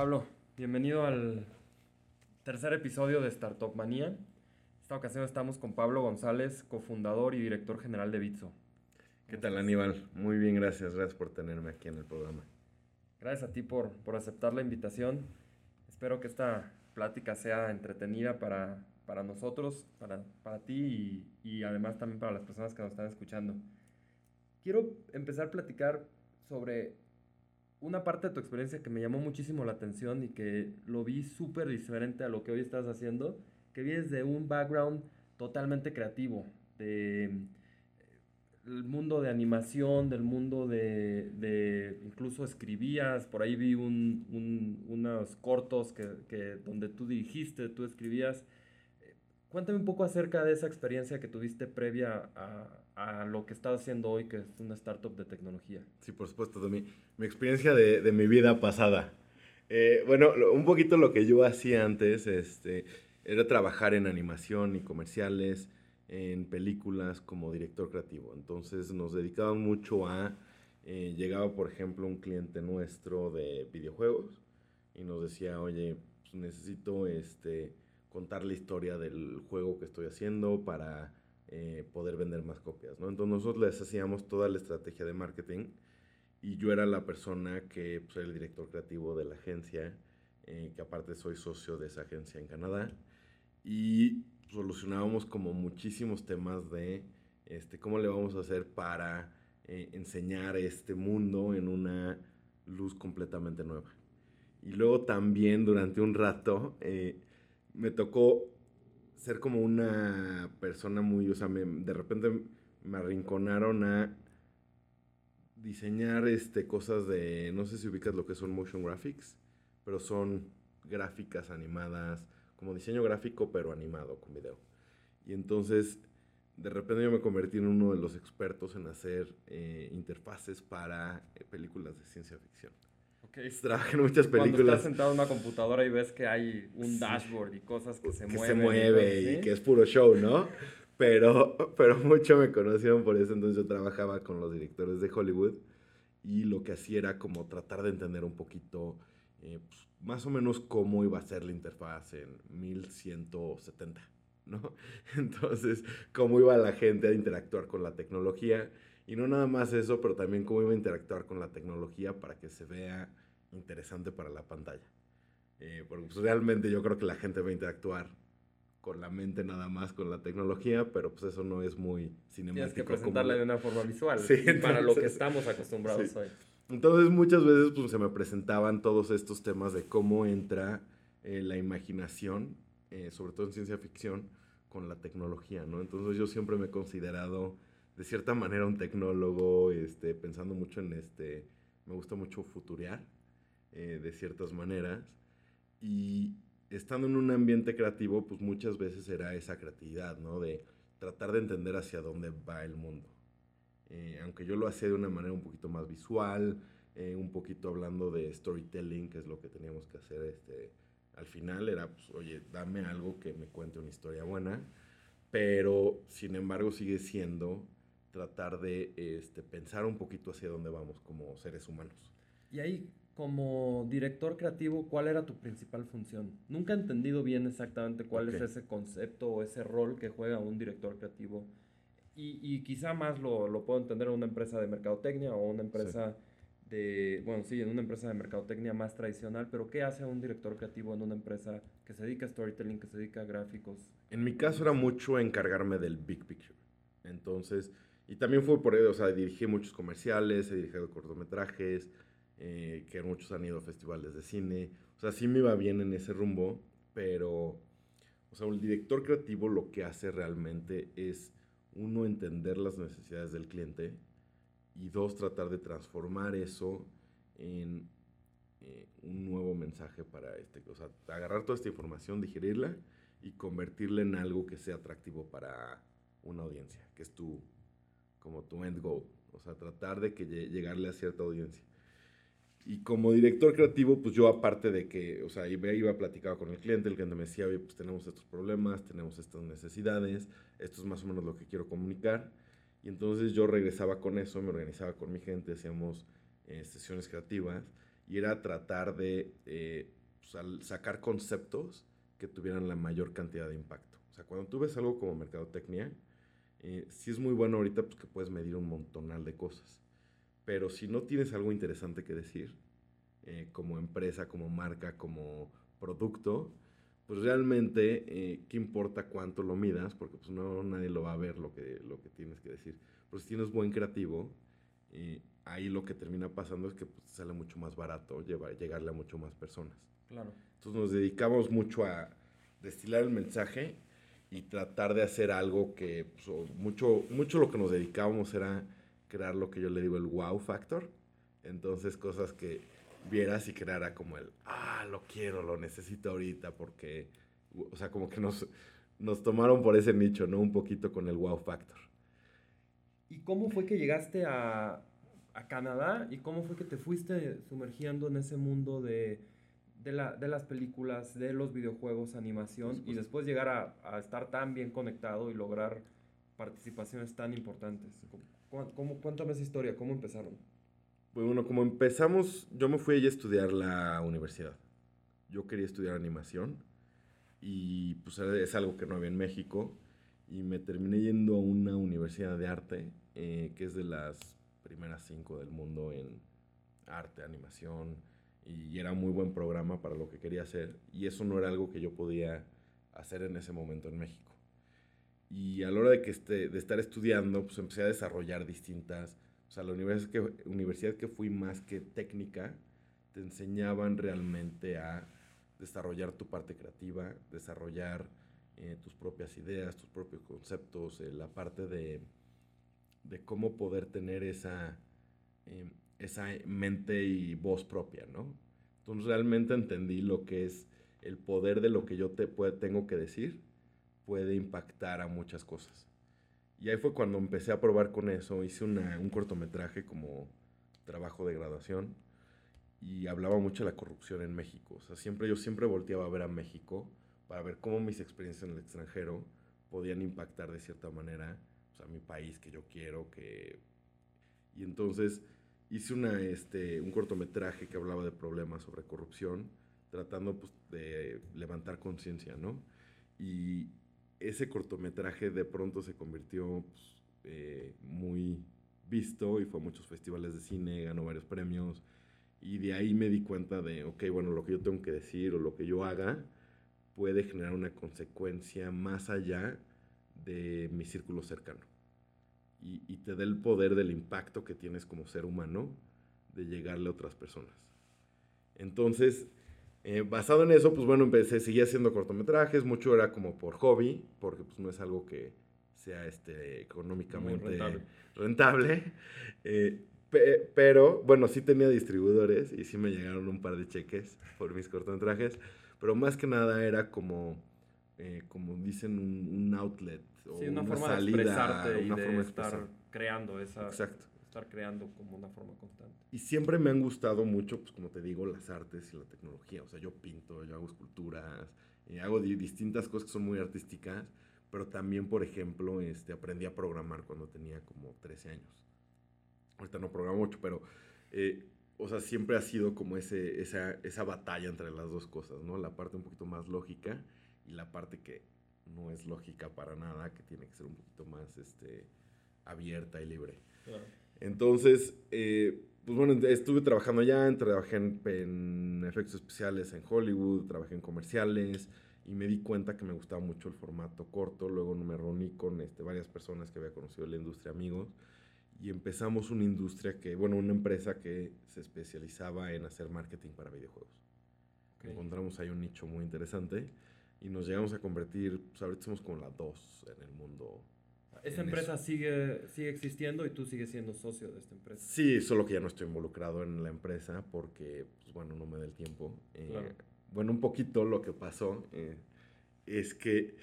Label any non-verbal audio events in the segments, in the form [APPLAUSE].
Pablo, bienvenido al tercer episodio de Startup Manía. Esta ocasión estamos con Pablo González, cofundador y director general de Bitso. ¿Qué tal Aníbal? Muy bien, gracias. Gracias por tenerme aquí en el programa. Gracias a ti por, por aceptar la invitación. Espero que esta plática sea entretenida para, para nosotros, para, para ti y, y además también para las personas que nos están escuchando. Quiero empezar a platicar sobre una parte de tu experiencia que me llamó muchísimo la atención y que lo vi súper diferente a lo que hoy estás haciendo, que vienes de un background totalmente creativo, de eh, el mundo de animación, del mundo de, de incluso escribías, por ahí vi un, un, unos cortos que, que, donde tú dirigiste, tú escribías. Cuéntame un poco acerca de esa experiencia que tuviste previa a, a lo que estás haciendo hoy, que es una startup de tecnología. Sí, por supuesto, mi, mi experiencia de, de, mi vida pasada. Eh, bueno, un poquito lo que yo hacía antes este, era trabajar en animación y comerciales, en películas como director creativo. Entonces nos dedicaban mucho a, eh, llegaba por ejemplo un cliente nuestro de videojuegos y nos decía, oye, pues necesito este, contar la historia del juego que estoy haciendo para eh, poder vender más copias, ¿no? Entonces nosotros les hacíamos toda la estrategia de marketing y yo era la persona que pues, era el director creativo de la agencia, eh, que aparte soy socio de esa agencia en Canadá y solucionábamos como muchísimos temas de este, cómo le vamos a hacer para eh, enseñar este mundo en una luz completamente nueva. Y luego también durante un rato eh, me tocó ser como una persona muy, o sea, me, de repente me arrinconaron a diseñar este, cosas de, no sé si ubicas lo que son motion graphics, pero son gráficas animadas, como diseño gráfico, pero animado con video. Y entonces, de repente yo me convertí en uno de los expertos en hacer eh, interfaces para eh, películas de ciencia ficción. [LAUGHS] Okay. En muchas películas. Cuando estás sentado en una computadora y ves que hay un dashboard y cosas que se que mueven. se mueve y, y que es puro show, ¿no? pero, pero mucho me conocieron por eso, entonces yo trabajaba con los directores de Hollywood y lo que hacía era como tratar de entender un poquito eh, pues, más o menos cómo iba a ser la interfaz en 1170, ¿no? [LAUGHS] Entonces, cómo iba la gente a interactuar con la tecnología y no nada más eso, pero también cómo iba a interactuar con la tecnología para que se vea interesante para la pantalla. Eh, porque pues, realmente yo creo que la gente va a interactuar con la mente nada más con la tecnología, pero pues eso no es muy cinemático. Tienes que presentarla como... de una forma visual, Sí, entonces, para lo que estamos acostumbrados sí. hoy. Entonces muchas veces pues, se me presentaban todos estos temas de cómo entra eh, la imaginación, eh, sobre todo en ciencia ficción, con la tecnología, ¿no? Entonces yo siempre me he considerado de cierta manera un tecnólogo, este, pensando mucho en este, me gusta mucho futurear eh, de ciertas maneras y estando en un ambiente creativo, pues muchas veces era esa creatividad, ¿no? De tratar de entender hacia dónde va el mundo. Eh, aunque yo lo hacía de una manera un poquito más visual, eh, un poquito hablando de storytelling, que es lo que teníamos que hacer este, al final, era, pues, oye, dame algo que me cuente una historia buena, pero sin embargo sigue siendo tratar de este, pensar un poquito hacia dónde vamos como seres humanos. Y ahí, como director creativo, ¿cuál era tu principal función? Nunca he entendido bien exactamente cuál okay. es ese concepto o ese rol que juega un director creativo y, y, quizá más lo, lo, puedo entender en una empresa de mercadotecnia o una empresa sí. de, bueno, sí, en una empresa de mercadotecnia más tradicional, pero ¿qué hace un director creativo en una empresa que se dedica a storytelling, que se dedica a gráficos? En mi caso era mucho encargarme del big picture. Entonces, y también fue por eso, o sea, dirigí muchos comerciales, he dirigido cortometrajes, eh, que muchos han ido a festivales de cine. O sea, sí me iba bien en ese rumbo, pero, o sea, el director creativo lo que hace realmente es uno, entender las necesidades del cliente y dos, tratar de transformar eso en eh, un nuevo mensaje para este, o sea, agarrar toda esta información, digerirla y convertirla en algo que sea atractivo para una audiencia, que es tu, como tu end goal, o sea, tratar de que llegarle a cierta audiencia. Y como director creativo, pues yo aparte de que, o sea, iba, iba a platicar con el cliente, el cliente me decía, oye, pues tenemos estos problemas, tenemos estas necesidades, esto es más o menos lo que quiero comunicar. Y entonces yo regresaba con eso, me organizaba con mi gente, hacíamos eh, sesiones creativas y era tratar de eh, pues, sacar conceptos que tuvieran la mayor cantidad de impacto. O sea, cuando tú ves algo como mercadotecnia, eh, sí es muy bueno ahorita pues, que puedes medir un montonal de cosas. Pero si no tienes algo interesante que decir, eh, como empresa, como marca, como producto, pues realmente, eh, ¿qué importa cuánto lo midas? Porque pues no nadie lo va a ver lo que, lo que tienes que decir. Pero si tienes buen creativo, eh, ahí lo que termina pasando es que pues, sale mucho más barato llevar, llegarle a mucho más personas. Claro. Entonces nos dedicamos mucho a destilar el mensaje y tratar de hacer algo que pues, mucho, mucho lo que nos dedicábamos era crear lo que yo le digo el wow factor. Entonces cosas que vieras y creara como el, ah, lo quiero, lo necesito ahorita porque, o sea, como que nos, nos tomaron por ese nicho, ¿no? Un poquito con el wow factor. ¿Y cómo fue que llegaste a, a Canadá y cómo fue que te fuiste sumergiendo en ese mundo de, de, la, de las películas, de los videojuegos, animación y después llegar a, a, estar tan bien conectado y lograr participaciones tan importantes? ¿Cómo, cómo, cuéntame esa historia, ¿cómo empezaron? Pues bueno, como empezamos, yo me fui a estudiar la universidad. Yo quería estudiar animación y pues es algo que no había en México y me terminé yendo a una universidad de arte eh, que es de las primeras cinco del mundo en arte, animación y era muy buen programa para lo que quería hacer y eso no era algo que yo podía hacer en ese momento en México. Y a la hora de, que este, de estar estudiando, pues empecé a desarrollar distintas o sea, la universidad que, universidad que fui más que técnica, te enseñaban realmente a desarrollar tu parte creativa, desarrollar eh, tus propias ideas, tus propios conceptos, eh, la parte de, de, cómo poder tener esa, eh, esa mente y voz propia, ¿no? Entonces realmente entendí lo que es el poder de lo que yo te puede, tengo que decir, puede impactar a muchas cosas. Y ahí fue cuando empecé a probar con eso. Hice un cortometraje como trabajo de graduación y hablaba mucho de la corrupción en México. O sea, siempre, yo siempre volteaba a ver a México para ver cómo mis experiencias en el extranjero podían impactar de cierta manera a mi país que yo quiero. que Y entonces hice una, este, un cortometraje que hablaba de problemas sobre corrupción, tratando pues, de levantar conciencia, ¿no? Y, ese cortometraje de pronto se convirtió pues, eh, muy visto y fue a muchos festivales de cine, ganó varios premios. Y de ahí me di cuenta de, ok, bueno, lo que yo tengo que decir o lo que yo haga puede generar una consecuencia más allá de mi círculo cercano. Y, y te da el poder del impacto que tienes como ser humano de llegarle a otras personas. Entonces, eh, basado en eso, pues bueno, empecé, seguí haciendo cortometrajes, mucho era como por hobby, porque pues no es algo que sea este, económicamente rentable. Eh, pero bueno, sí tenía distribuidores y sí me llegaron un par de cheques por mis cortometrajes, pero más que nada era como, eh, como dicen, un, outlet o una, forma salida, de expresarte una forma de estar creando esa... Exacto estar creando como una forma constante. Y siempre me han gustado mucho, pues como te digo, las artes y la tecnología. O sea, yo pinto, yo hago esculturas, y eh, hago distintas cosas que son muy artísticas, pero también, por ejemplo, este, aprendí a programar cuando tenía como 13 años. Ahorita no programo mucho, pero, eh, o sea, siempre ha sido como ese, esa, esa batalla entre las dos cosas, ¿no? La parte un poquito más lógica y la parte que no es lógica para nada, que tiene que ser un poquito más este, abierta y libre. Claro. Entonces, eh, pues bueno, estuve trabajando allá, trabajé en, efectos especiales en Hollywood, trabajé en comerciales y me di cuenta que me gustaba mucho el formato corto. Luego me reuní con este, varias personas que había conocido en la industria, amigos, y empezamos una industria que, bueno, una empresa que se especializaba en hacer marketing para videojuegos. Encontramos ahí un nicho muy interesante y nos llegamos a convertir, pues ahorita somos como la dos en el mundo esa empresa sigue, sigue existiendo y tú sigues siendo socio de esta empresa. Sí, solo que ya no estoy involucrado en la empresa porque, pues bueno, no me da el tiempo. Eh, bueno, un poquito lo que pasó eh, es que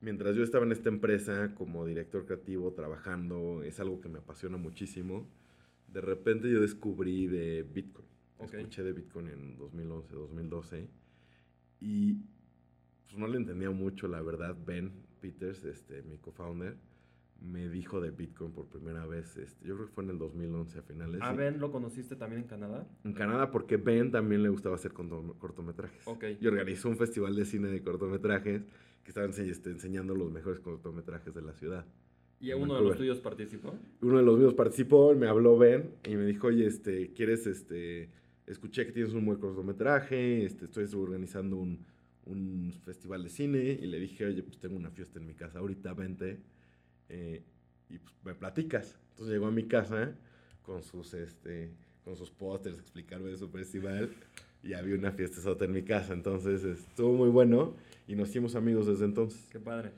mientras yo estaba en esta empresa como director creativo trabajando, es algo que me apasiona muchísimo, de repente yo descubrí de Bitcoin. Escuché de Bitcoin en 2011, 2012 y pues no le entendía mucho, la verdad, Ben Peters, este, mi co-founder me dijo de Bitcoin por primera vez. Este, yo creo que fue en el 2011 a finales. ¿A Ben lo conociste también en Canadá? En Canadá, porque Ben también le gustaba hacer corto- cortometrajes. Ok. Y organizó un festival de cine de cortometrajes que estaba ense- este, enseñando los mejores cortometrajes de la ciudad. ¿Y uno de los tuyos participó? Uno de los míos participó, me habló Ben y me dijo, oye, este, ¿quieres, este, escuché que tienes un buen cortometraje, este, estoy organizando un, un festival de cine y le dije, oye, pues tengo una fiesta en mi casa ahorita, vente eh, y pues me platicas. Entonces llegó a mi casa con sus, este, con sus pósters, explicarme de su festival y había una fiesta en mi casa, entonces estuvo muy bueno y nos hicimos amigos desde entonces. Qué padre.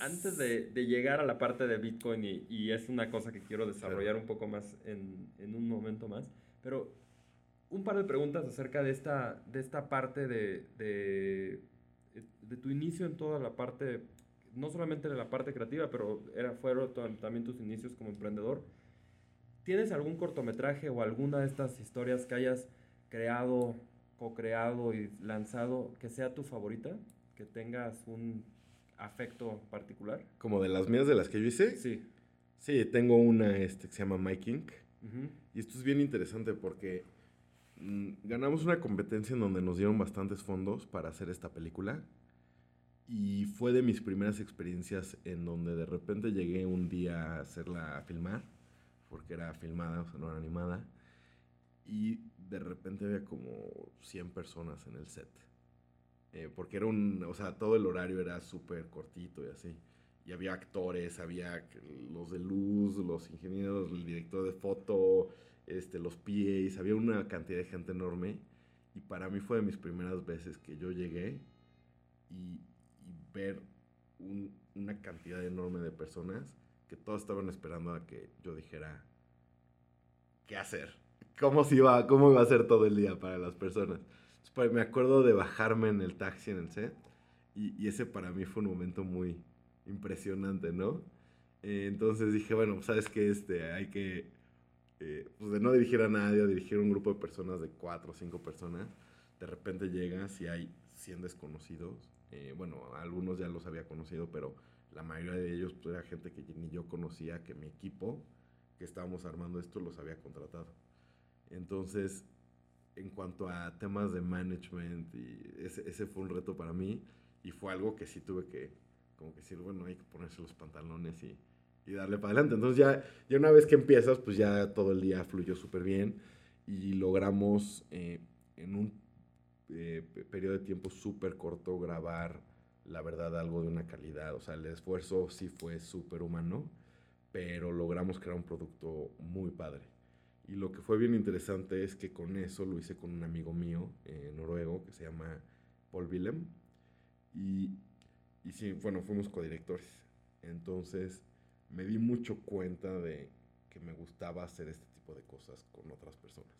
Antes de, de llegar a la parte de Bitcoin, y, y es una cosa que quiero desarrollar un poco más en, en un momento más, pero un par de preguntas acerca de esta, de esta parte de, de, de tu inicio en toda la parte, no solamente de la parte creativa, pero era, fueron también tus inicios como emprendedor. ¿Tienes algún cortometraje o alguna de estas historias que hayas creado, co-creado y lanzado que sea tu favorita? Que tengas un afecto particular. Como de las mías de las que yo hice. Sí. Sí, tengo una este, que se llama Inc. Ujú. Y esto es bien interesante porque ganamos una competencia en donde nos dieron bastantes fondos para hacer esta película. Y fue de mis primeras experiencias en donde de repente llegué un día a hacerla a filmar, porque era filmada, o sea, no era animada. Y de repente había como 100 personas en el set. Eh, porque era un, o sea, todo el horario era súper cortito y así. Y había actores, había los de luz, los ingenieros, el director de foto, este, los PAs, había una cantidad de gente enorme. Y para mí fue de mis primeras veces que yo llegué y, y ver un- una cantidad enorme de personas que todos estaban esperando a que yo dijera qué hacer, cómo, se iba, cómo iba a ser todo el día para las personas. Entonces, pues, me acuerdo de bajarme en el taxi en el set y, y ese para mí fue un momento muy impresionante, ¿no? Eh, entonces dije, bueno, sabes que este, hay que, eh, pues de no dirigir a nadie, a dirigir a un grupo de personas de cuatro o cinco personas, de repente llegas y hay 100 desconocidos. eh, bueno, algunos ya los había conocido, pero la mayoría de ellos pues, era gente que ni yo conocía, que mi equipo que estábamos armando esto los había contratado. Entonces, en cuanto a temas de management, ese, ese fue un reto para mí y fue algo que sí tuve que, como que decir, bueno, hay que ponerse los pantalones y, y darle para adelante. Entonces ya, ya una vez que empiezas, pues ya todo el día fluyó súper bien y logramos eh, en un eh, pe- periodo de tiempo súper corto grabar, la verdad, algo de una calidad. O sea, el esfuerzo sí fue súper humano, pero logramos crear un producto muy padre. Y lo que fue bien interesante es que con eso lo hice con un amigo mío eh, noruego que se llama Paul Willem. Y, y sí, bueno, fuimos codirectores. Entonces me di mucho cuenta de que me gustaba hacer este tipo de cosas con otras personas.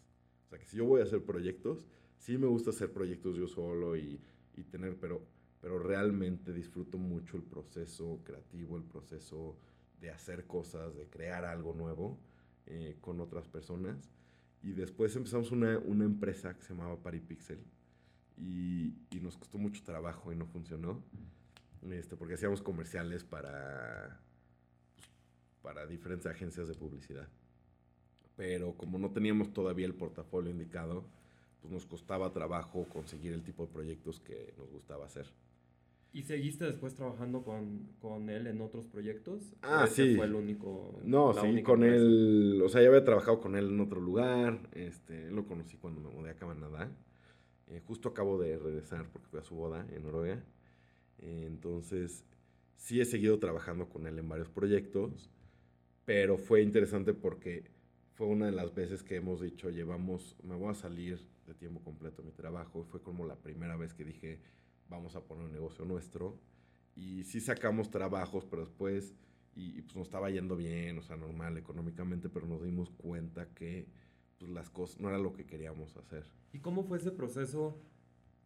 O sea, que si yo voy a hacer proyectos, sí me gusta hacer proyectos yo solo y, y tener, pero, pero realmente disfruto mucho el proceso creativo, el proceso de hacer cosas, de crear algo nuevo eh, con otras personas. Y después empezamos una, una empresa que se llamaba Paripixel y, y nos costó mucho trabajo y no funcionó. Este, porque hacíamos comerciales para, para diferentes agencias de publicidad. Pero como no teníamos todavía el portafolio indicado, pues nos costaba trabajo conseguir el tipo de proyectos que nos gustaba hacer. ¿Y seguiste después trabajando con, con él en otros proyectos? Ah, ¿O ese sí. fue el único? No, sí, con empresa? él, o sea, ya había trabajado con él en otro lugar, este, lo conocí cuando me mudé a Canadá. Eh, justo acabo de regresar porque fui a su boda en Noruega. Eh, entonces, sí he seguido trabajando con él en varios proyectos, pero fue interesante porque fue una de las veces que hemos dicho, llevamos, me voy a salir de tiempo completo de mi trabajo. Fue como la primera vez que dije, vamos a poner un negocio nuestro. Y sí sacamos trabajos, pero después, y, y, pues nos estaba yendo bien, o sea, normal económicamente, pero nos dimos cuenta que pues, las cosas no era lo que queríamos hacer. ¿Y cómo fue ese proceso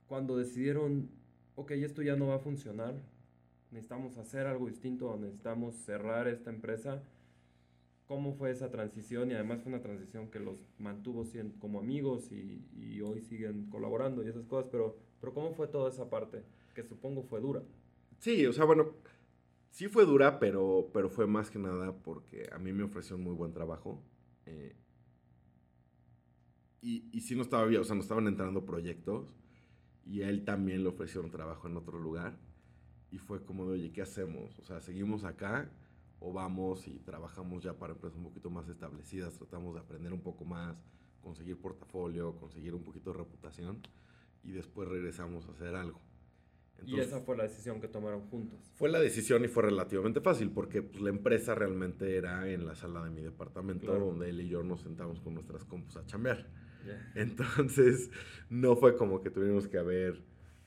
cuando decidieron, ok, esto ya no va a funcionar, necesitamos hacer algo distinto, necesitamos cerrar esta empresa? ¿Cómo fue esa transición? Y además fue una transición que los mantuvo como amigos y, y hoy siguen colaborando y esas cosas, pero, pero ¿cómo fue toda esa parte? Que supongo fue dura. Sí, o sea, bueno, Sí fue dura, pero, pero fue más que nada porque a mí me ofreció un muy buen trabajo. Eh, y, y sí no estaba bien, o sea, nos estaban entrando proyectos y a él también le ofrecieron trabajo en otro lugar. Y fue como de, oye, ¿qué hacemos? O sea, ¿seguimos acá o vamos y trabajamos ya para empresas un poquito más establecidas? Tratamos de aprender un poco más, conseguir portafolio, conseguir un poquito de reputación y después regresamos a hacer algo. y esa fue la decisión que tomaron juntos. Fue la decisión y fue relativamente fácil porque pues, la empresa realmente era en la sala de mi departamento donde él y yo nos sentamos con nuestras compus a chambear. Entonces, no fue como que tuvimos que haber,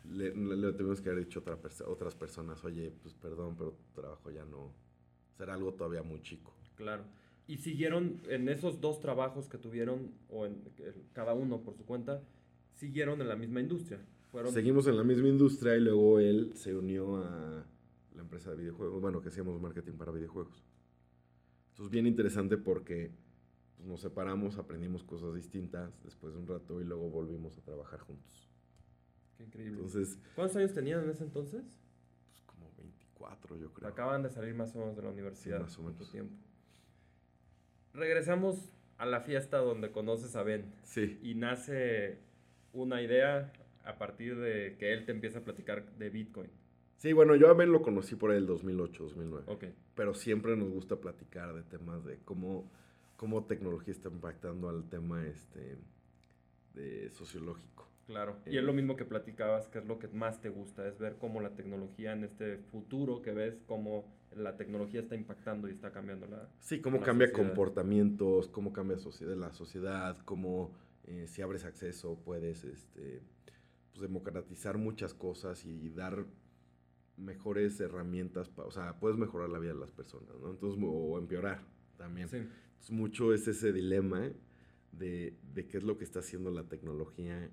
le, tuvimos que haber dicho a otra otras personas, oye, pues perdón, pero tu trabajo ya no, será algo todavía muy chico. Claro. ¿Y siguieron en esos dos trabajos que tuvieron, o en cada uno por su cuenta, siguieron en la misma industria? Fueron... Seguimos en la misma industria y luego él se unió a la empresa de videojuegos, bueno, que hacíamos marketing para videojuegos. Esto es bien interesante porque pues, nos separamos, aprendimos cosas distintas después de un rato y luego volvimos a trabajar juntos. Qué increíble. Entonces, ¿Cuántos años tenían en ese entonces? Como 24, yo creo. Acaban de salir más o menos de la universidad. más o menos. tiempo. Regresamos a la fiesta donde conoces a Ben. Sí. Y nace una idea a partir de que él te empieza a platicar de Bitcoin. Sí, bueno, yo a Ben lo conocí por el 2008, 2009. Ok. Pero siempre nos gusta platicar de temas de cómo cómo tecnología está impactando al tema este, de sociológico. Claro, y es lo mismo que platicabas, que es lo que más te gusta, es ver cómo la tecnología en este futuro que ves, cómo la tecnología está impactando y está cambiando la Sí, cómo cambia comportamientos, cómo cambia la sociedad, cómo eh, si abres acceso puedes este, pues, democratizar muchas cosas y dar mejores herramientas, o sea, puedes mejorar la vida de las personas, ¿no? Entonces, o empeorar también. Sí mucho es ese dilema de, qué es lo que está haciendo la tecnología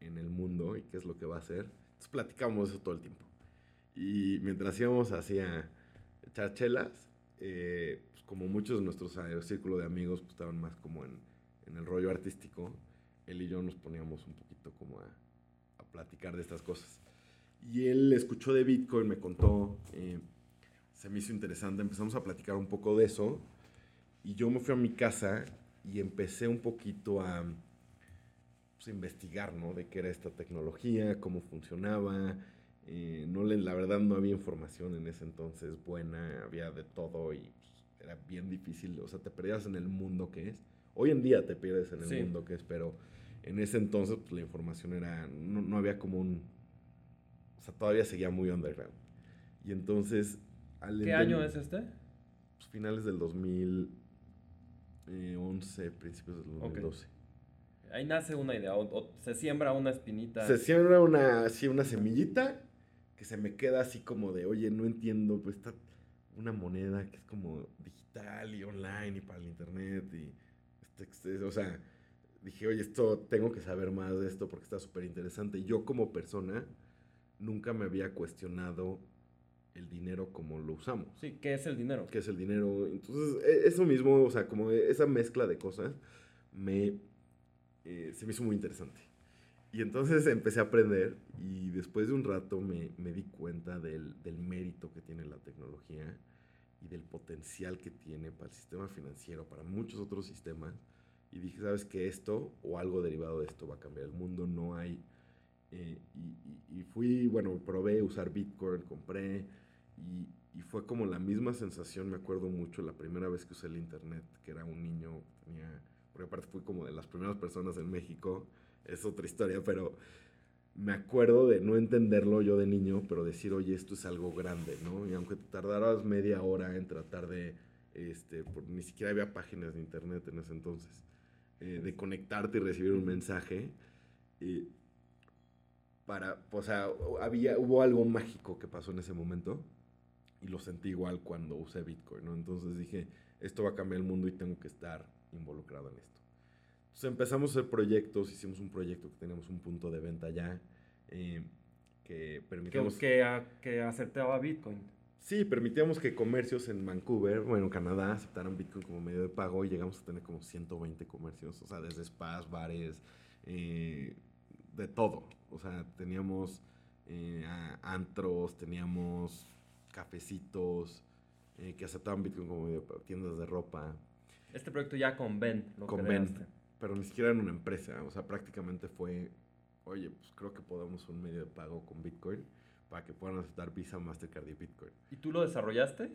en el mundo y qué es lo que va a hacer. Entonces platicamos eso todo el tiempo. Y mientras íbamos hacia echar chelas, eh, pues como muchos de nuestros círculo de amigos pues, estaban más como en, el rollo artístico, él y yo nos poníamos un poquito como a, platicar de estas cosas. Y él escuchó de Bitcoin, me contó, eh, se me hizo interesante, empezamos a platicar un poco de eso y yo me fui a mi casa y empecé un poquito a pues, investigar, ¿no? De qué era esta tecnología, cómo funcionaba. Eh, no le, la verdad no había información en ese entonces buena, había de todo y pues, era bien difícil. O sea, te perdías en el mundo que es. Hoy en día te pierdes en el mundo que es, pero en ese entonces pues, la información era, no, no había como un... O sea, todavía seguía muy underground. Y entonces... ¿Qué año es este? Pues, finales del 2000 11, principios del 2012. Ahí nace una idea, o, se siembra una espinita. Se siembra una, así una semillita que se me queda así como de, oye, no entiendo, pues está una moneda que es como digital y online y para el internet y, este, o sea, dije, oye, esto, tengo que saber más de esto porque está súper interesante. Yo como persona nunca me había cuestionado el dinero como lo usamos. Sí, ¿qué es el dinero? ¿Qué es el dinero? Entonces, e, eso mismo, o sea, como esa mezcla de cosas, me, eh, se me hizo muy interesante. Y entonces [LAUGHS] empecé a aprender y después de un rato me, me di cuenta del, del, mérito que tiene la tecnología y del potencial que tiene para el sistema financiero, para muchos otros sistemas. Y dije, ¿sabes qué? Esto o algo derivado de esto va a cambiar el mundo. No hay... Eh, y, y, fui, bueno, probé usar Bitcoin, compré, y, y, fue como la misma sensación, me acuerdo mucho, la primera vez que usé el internet, que era un niño, tenía, porque aparte fui como de las primeras personas en México, es otra historia, pero me acuerdo de no entenderlo yo de niño, pero decir, oye, esto es algo grande, ¿no? Y aunque tardaras media hora en tratar de, este, ni siquiera había páginas de internet en ese entonces, eh, de conectarte y recibir un mensaje, y para, o sea, había, hubo algo mágico que pasó en ese momento y lo sentí igual cuando usé Bitcoin, ¿no? Entonces dije, esto va a cambiar el mundo y tengo que estar involucrado en esto. Entonces empezamos a hacer proyectos, hicimos un proyecto que teníamos un punto de venta ya, eh, que permitíamos... Que, que, aceptaba Bitcoin. Sí, permitíamos que comercios en Vancouver, bueno, Canadá, aceptaran Bitcoin como medio de pago y llegamos a tener como 120 comercios, o sea, desde spas, bares, eh, de todo. O sea, teníamos eh, antros, teníamos cafecitos, eh, que aceptaban Bitcoin como medio para tiendas de ropa. Este proyecto ya con Ben, lo Con. Ben. Pero ni siquiera era una empresa, o sea, prácticamente fue, oye, pues creo que podemos un medio de pago con Bitcoin para que puedan aceptar Visa, Mastercard y Bitcoin. ¿Y tú lo desarrollaste?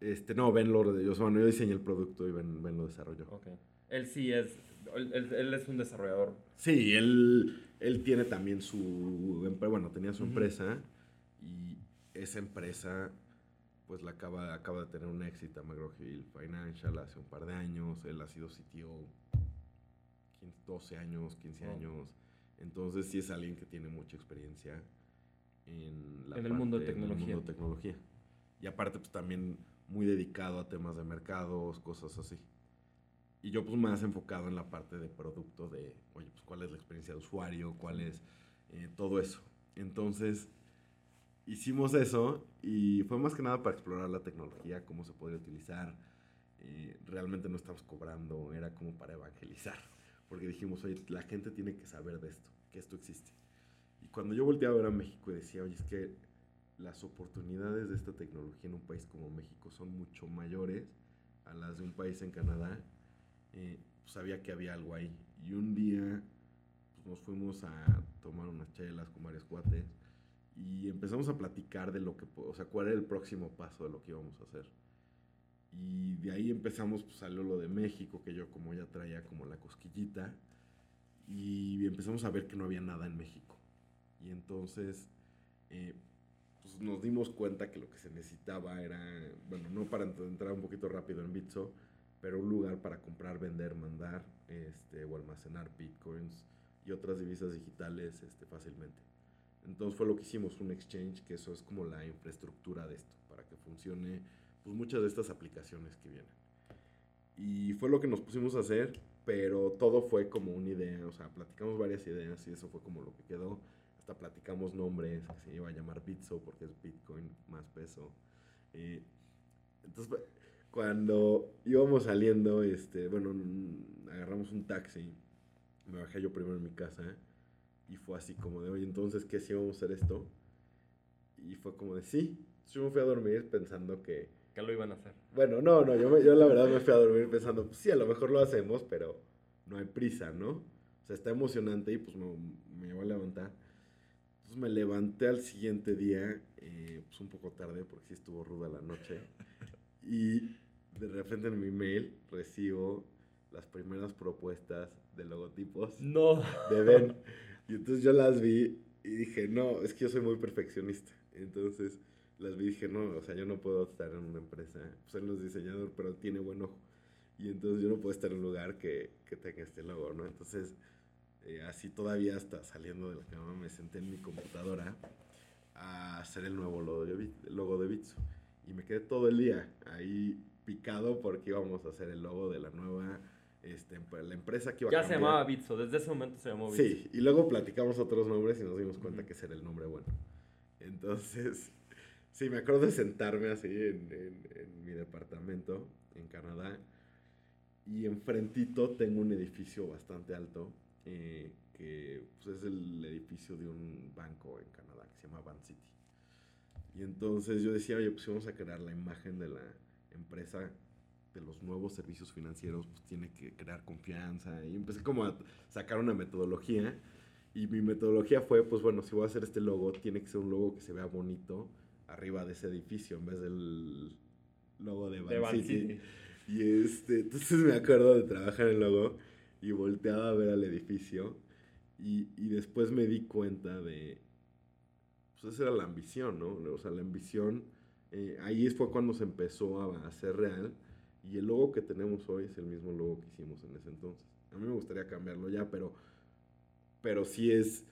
Este, no, Ben lo, yo, bueno, yo diseñé el producto y Ben, Ben lo desarrolló. Ok. Él sí es, él, él- es un desarrollador. Sí, él, él tiene también su, bueno, tenía su empresa y esa empresa pues la acaba, acaba de tener un éxito a McGraw Hill Financial hace un par de años, él ha sido CTO 15, 12 años, 15 Wow. años, entonces sí es alguien que tiene mucha experiencia en, la En el mundo de parte- en el tecnología. mundo de tecnología. Y aparte pues también muy dedicado a temas de mercados, cosas así. Y yo pues más enfocado en la parte de producto de, oye, pues cuál es la experiencia de usuario, cuál es eh, todo eso. Entonces, hicimos eso y fue más que nada para explorar la tecnología, cómo se podría utilizar. Eh, realmente no estamos cobrando, era como para evangelizar. Porque dijimos, oye, la gente tiene que saber de esto, que esto existe. Y cuando yo volteaba a ver a México y decía, oye, es que las oportunidades de esta tecnología en un país como México son mucho mayores a las de un país en Canadá, eh, pues sabía que había algo ahí. Y un día pues, nos fuimos a tomar unas chelas con varios cuates y empezamos a platicar de lo que, o sea, cuál era el próximo paso de lo que íbamos a hacer. Y de ahí empezamos, pues salió lo de México, que yo como ya traía como la cosquillita, y empezamos a ver que no había nada en México. Y entonces, eh, pues nos dimos cuenta que lo que se necesitaba era, bueno, no para ent- entrar un poquito rápido en Bitso, pero un lugar para comprar, vender, mandar, este, o almacenar bitcoins y otras divisas digitales este, fácilmente. Entonces fue lo que hicimos, un exchange, que eso es como la infraestructura de esto, para que funcione pues, muchas de estas aplicaciones que vienen. Y fue lo que nos pusimos a hacer, pero todo fue como una idea, o sea, platicamos varias ideas y eso fue como lo que quedó. Hasta platicamos nombres, que se iba a llamar Bitso porque es Bitcoin más peso. Eh, entonces, cuando íbamos saliendo, este, bueno, agarramos un taxi, me bajé yo primero en mi casa y fue así como de, oye, entonces, ¿qué si vamos a hacer esto? Y fue como de, sí. Yo me fui a dormir pensando que, Que lo iban a hacer. bueno, no, no, yo, me- yo la verdad me fui a dormir pensando, pues sí, a lo mejor lo hacemos, pero no hay prisa, ¿no? O sea, está emocionante y pues me, me llevó a levantar. Entonces me levanté al siguiente día, eh, pues un poco tarde, porque sí estuvo ruda la noche. Y de repente en mi mail recibo las primeras propuestas de logotipos No. de Ben. [LAUGHS] Y entonces yo las vi y dije, no, es que yo soy muy perfeccionista. Entonces las vi y dije, no, o sea, yo no puedo estar en una empresa. Pues él no es diseñador, pero tiene buen ojo. Y entonces yo no puedo estar en un lugar que, que tenga este logo, ¿no? Entonces, eh, así todavía hasta saliendo de la cama me senté en mi computadora a hacer el nuevo logo de, logo de Bitso. Y me quedé todo el día ahí picado porque íbamos a hacer el logo de la nueva, este, la empresa que iba a Ya se llamaba Bitso, desde ese momento se llamó Bitso. Sí, y luego platicamos otros nombres y nos dimos cuenta Ujú. que ese era el nombre bueno. Entonces, [LAUGHS] sí, me acuerdo de sentarme así en, en- en mi departamento en Canadá y enfrentito tengo un edificio bastante alto eh, que pues, es el edificio de un banco en Canadá que se llama Van City. Y entonces yo decía, oye, pues vamos a crear la imagen de la empresa de los nuevos servicios financieros, pues tiene que crear confianza. Y empecé como a sacar una metodología. Y mi metodología fue, pues bueno, si voy a hacer este logo, tiene que ser un logo que se vea bonito arriba de ese edificio en vez del logo de Van, De Van City. City. Y este, entonces me acuerdo de trabajar el logo y volteaba a ver al edificio. Y, y después me di cuenta de, pues esa era la ambición, ¿no? O sea, la ambición, eh, ahí fue cuando se empezó a hacer real. Y el logo que tenemos hoy es el mismo logo que hicimos en ese entonces. A mí me gustaría cambiarlo ya, pero, pero sí es,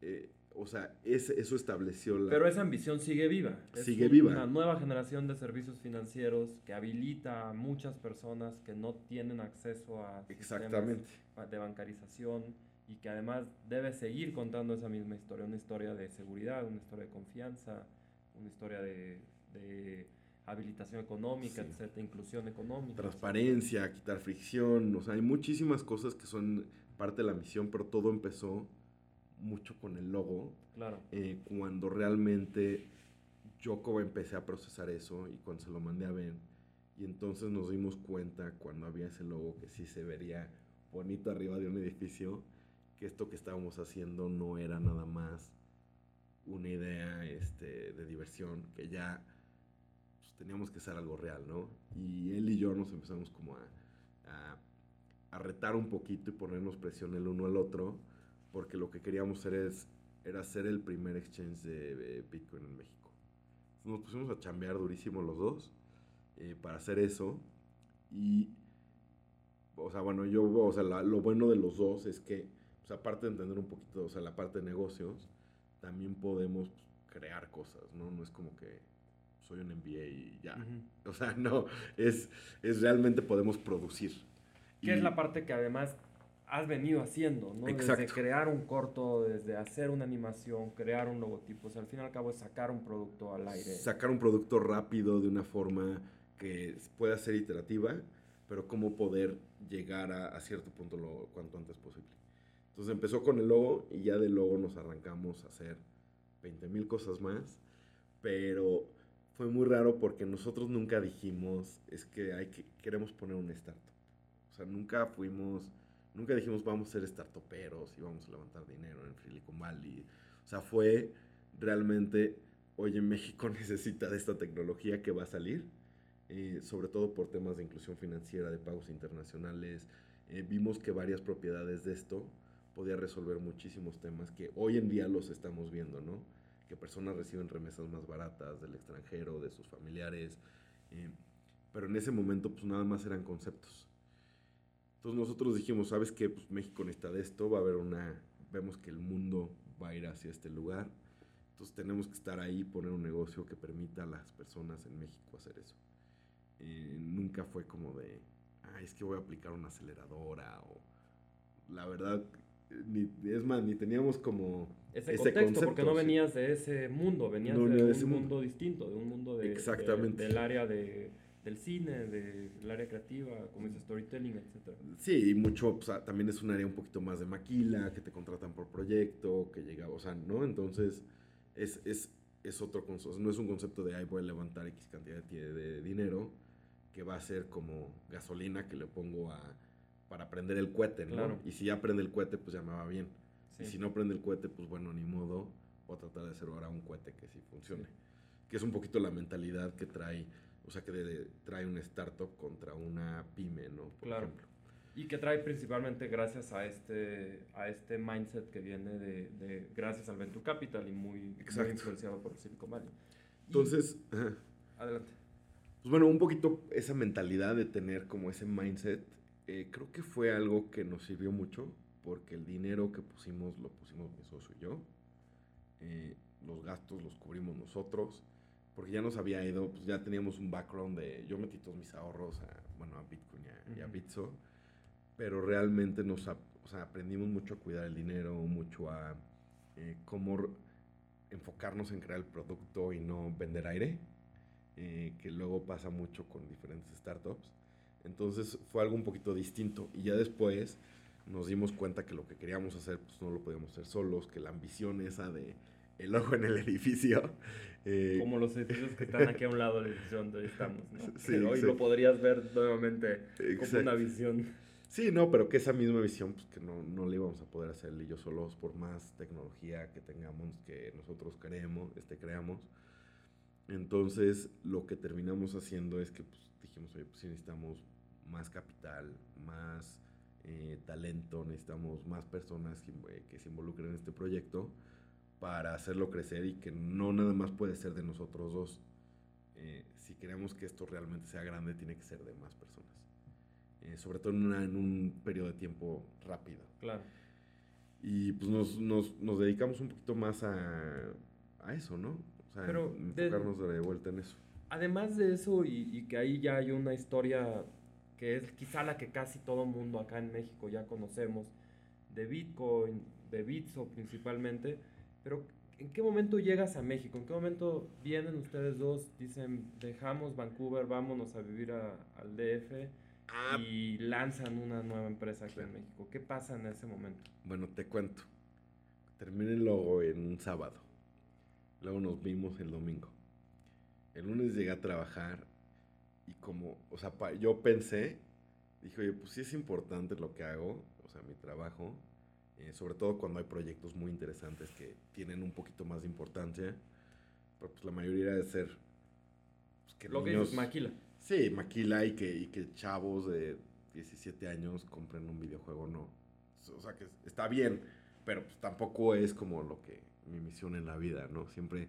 eh, o sea, es, eso estableció la... Pero esa ambición sigue viva. Es Sigue viva. Una nueva generación de servicios financieros que habilita a muchas personas que no tienen acceso a sistemas Exactamente. de bancarización y que además debe seguir contando esa misma historia, una historia de seguridad, una historia de confianza, una historia de, de habilitación económica, Sí. etcétera, inclusión económica. transparencia, quitar fricción, o sea, hay muchísimas cosas que son parte de la misión, pero todo empezó mucho con el logo, Claro. eh, cuando realmente yo como empecé a procesar eso y cuando se lo mandé a ver, y entonces nos dimos cuenta cuando había ese logo que sí se vería bonito arriba de un edificio, que esto que estábamos haciendo no era nada más una idea este, de diversión, que ya teníamos que hacer algo real, ¿no? Y él y yo nos empezamos como a, a, retar un poquito y ponernos presión el uno al otro, porque lo que queríamos hacer es, era hacer el primer exchange de, Bitcoin en México. Nos pusimos a chambear durísimo los dos eh, para hacer eso y o sea, bueno, yo, o sea, lo bueno de los dos es que, pues, aparte de entender un poquito, o sea, la parte de negocios, también podemos crear cosas, ¿no? No es como que soy un MBA y ya. Uh [LAUGHS] -huh. O sea, no, es, es realmente podemos producir. Que y, es la parte que además has venido haciendo, ¿no? Exacto. Desde crear un corto, desde hacer una animación, crear un logotipo, o sea, al fin y al cabo es sacar un producto al aire. Sacar un producto rápido de una forma que pueda ser iterativa, pero cómo poder llegar a, a, cierto punto lo cuanto antes posible. Entonces empezó con el logo y ya del logo nos arrancamos a hacer 20 mil cosas más, pero fue muy raro porque nosotros nunca dijimos, es que, hay que queremos poner un startup. O sea, nunca fuimos, nunca dijimos vamos a ser startuperos y vamos a levantar dinero en Silicon Valley. O sea, fue realmente, oye, México [LAUGHS] necesita de esta tecnología que va a salir eh, sobre todo por temas de inclusión financiera, de pagos internacionales. Eh, vimos que varias propiedades de esto podía resolver muchísimos temas que hoy en día los estamos viendo, ¿no? Que personas reciben remesas más baratas del extranjero, de sus familiares, eh, pero en ese momento pues nada más eran conceptos. Entonces nosotros dijimos, ¿sabes qué? Pues México necesita de esto, va a haber una, vemos que el mundo va a ir hacia este lugar, entonces tenemos que estar ahí, poner un negocio que permita a las personas en México hacer eso. Eh, nunca fue como de, ah, es que voy a aplicar una aceleradora o la verdad, ni, es más, ni teníamos como ese, ese contexto, concepto, porque no sí. venías de ese mundo, venías no, de, de, un mundo, mundo, distinto, de un mundo de, Exactamente. De, del área de, del cine, del área creativa, como dice storytelling, etc. Sí, y mucho, pues, también es un área un poquito más de maquila, que te contratan por proyecto, que llega, o sea, ¿no? Entonces, es, es, es otro concepto, no es un concepto de, ay, voy a levantar X cantidad de dinero, que va a ser como gasolina que le pongo a, para prender el cohete, ¿no? Claro. Y si ya prende el cohete, pues ya me va bien. Sí. Y si no prende el cohete, pues bueno, ni modo, voy a tratar de hacer ahora un cohete que sí funcione. Sí. Que es un poquito la mentalidad que trae, o sea, que de, de, trae un startup contra una pyme, ¿no? Por claro. Ejemplo. Y que trae principalmente gracias a este, a este mindset que viene de, de gracias al Venture Capital y muy, muy influenciado por Silicon Valley. Entonces, y, adelante. Pues bueno, un poquito esa mentalidad de tener como ese mindset, eh, creo que fue algo que nos sirvió mucho, porque el dinero que pusimos lo pusimos mi socio y yo, eh, los gastos los cubrimos nosotros, porque ya nos había ido, pues ya teníamos un background de, yo metí todos mis ahorros a, bueno, a Bitcoin y a, uh -huh. y a Bitso, pero realmente nos, o sea, aprendimos mucho a cuidar el dinero, mucho a eh, cómo enfocarnos en crear el producto y no vender aire eh, que luego pasa mucho con diferentes startups. Entonces fue algo un poquito distinto y ya después nos dimos cuenta que lo que queríamos hacer pues no lo podíamos hacer solos, que la ambición esa de el ojo en el edificio. [LAUGHS] Eh, Como los edificios que están aquí a un lado del edificio donde estamos, ¿no? [LAUGHS] Sí, pero hoy lo podrías ver nuevamente Exacto. como una visión. Sí, no, pero que esa misma visión, pues que no, no le íbamos a poder hacer y yo solos por más tecnología que tengamos, que nosotros creemos, este, creamos. Entonces, lo que terminamos haciendo es que pues, dijimos, oye, pues necesitamos más capital, más eh, talento, necesitamos más personas que, eh, que, se involucren en este proyecto para hacerlo crecer y que no nada más puede ser de nosotros dos. Eh, si queremos que esto realmente sea grande, tiene que ser de más personas. Eh, sobre todo en, una, en, un periodo de tiempo rápido. Claro. Y pues nos, nos, nos dedicamos un poquito más a, a eso, ¿no? O sea, Pero enfocarnos de, de, vuelta en eso. Además de eso, y, y, que ahí ya hay una historia que es quizá la que casi todo mundo acá en México ya conocemos, de Bitcoin, de Bitso principalmente, pero ¿en qué momento llegas a México? ¿En qué momento vienen ustedes dos, dicen, dejamos Vancouver, vámonos a vivir a, al DF ah, y lanzan una nueva empresa aquí claro. en México? ¿Qué pasa en ese momento? Bueno, te cuento. Terminé el logo en un sábado. Luego nos vimos el domingo. el lunes llegué a trabajar y como, o sea, yo pensé, dije, oye, pues sí es importante lo que hago, o sea, mi trabajo, eh, sobre todo cuando hay proyectos muy interesantes que tienen un poquito más de importancia, pero pues la mayoría de ser... Pues, que lo que es maquila. Sí, maquila y que, y que chavos de 17 años compren un videojuego, no. O sea, que está bien, pero pues tampoco es como lo que mi misión en la vida, ¿no? Siempre,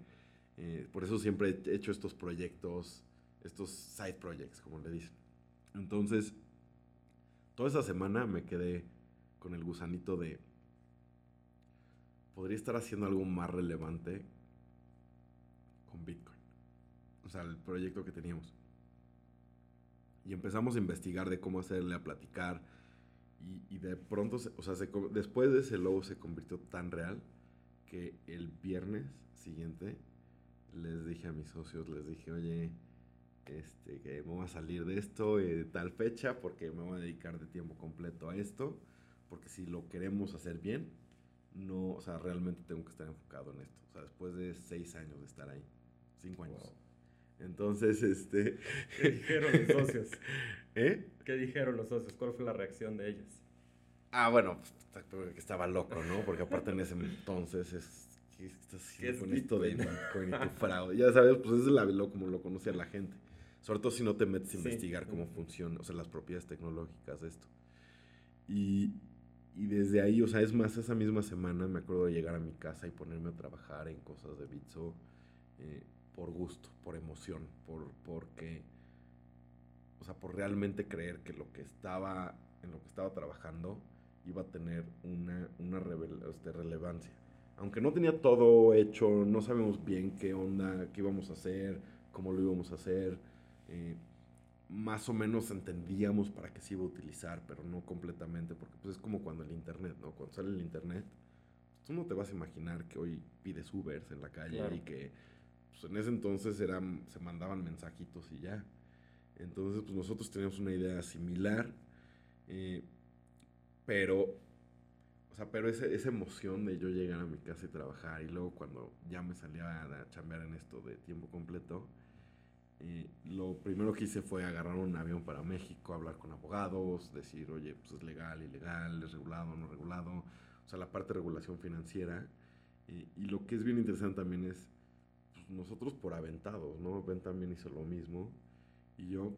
eh, por eso siempre he hecho estos proyectos, estos side projects, como le dicen. Entonces, toda esa semana me quedé con el gusanito de, podría estar haciendo algo más relevante con Bitcoin. O sea, el proyecto que teníamos. Y empezamos a investigar de cómo hacerle, a platicar. Y, de pronto, o sea, después de ese logo se convirtió tan real que el viernes siguiente les dije a mis socios, les dije, oye, este, que me voy a salir de esto de tal fecha porque me voy a dedicar de tiempo completo a esto, porque si lo queremos hacer bien, no, o sea, realmente tengo que estar enfocado en esto. O sea, después de seis años de estar ahí, cinco años. Entonces, este... ¿Qué dijeron los socios? [LAUGHS] ¿Eh? ¿Qué dijeron los socios? ¿Cuál fue la reacción de ellos? Ah, bueno, pues, que estaba loco, ¿no? Porque aparte en ese entonces es... ¿Qué estás haciendo con esto de fraude? Ya sabes, pues es la, lo, como lo conocía la gente. Sobre todo si no te metes a investigar cómo funciona, o sea, las propiedades tecnológicas de esto. Y, y desde ahí, o sea, es más, esa misma semana me acuerdo de llegar a mi casa y ponerme a trabajar en cosas de Bitso. Eh, por gusto, por emoción, por, porque, o sea, por realmente creer que lo que estaba, en lo que estaba trabajando iba a tener una, una este, relevancia. Aunque no tenía todo hecho, no sabemos bien qué onda, qué íbamos a hacer, cómo lo íbamos a hacer. Eh, más o menos entendíamos para qué se iba a utilizar, pero no completamente, porque pues es como cuando el internet, ¿no? Cuando sale el internet, tú no te vas a imaginar que hoy pides Ubers en la calle y que pues en ese entonces eran, se mandaban mensajitos y ya. Entonces, pues nosotros teníamos una idea similar, eh, pero, o sea, pero ese, esa emoción de yo llegar a mi casa y trabajar y luego cuando ya me salía a chambear en esto de tiempo completo, eh, lo primero que hice fue agarrar un avión para México, hablar con abogados, decir, oye, pues es legal, ilegal, es regulado, no regulado, o sea, la parte de regulación financiera. Eh, y lo que es bien interesante también es nosotros por aventados, ¿no? Ben también hizo lo mismo. Y yo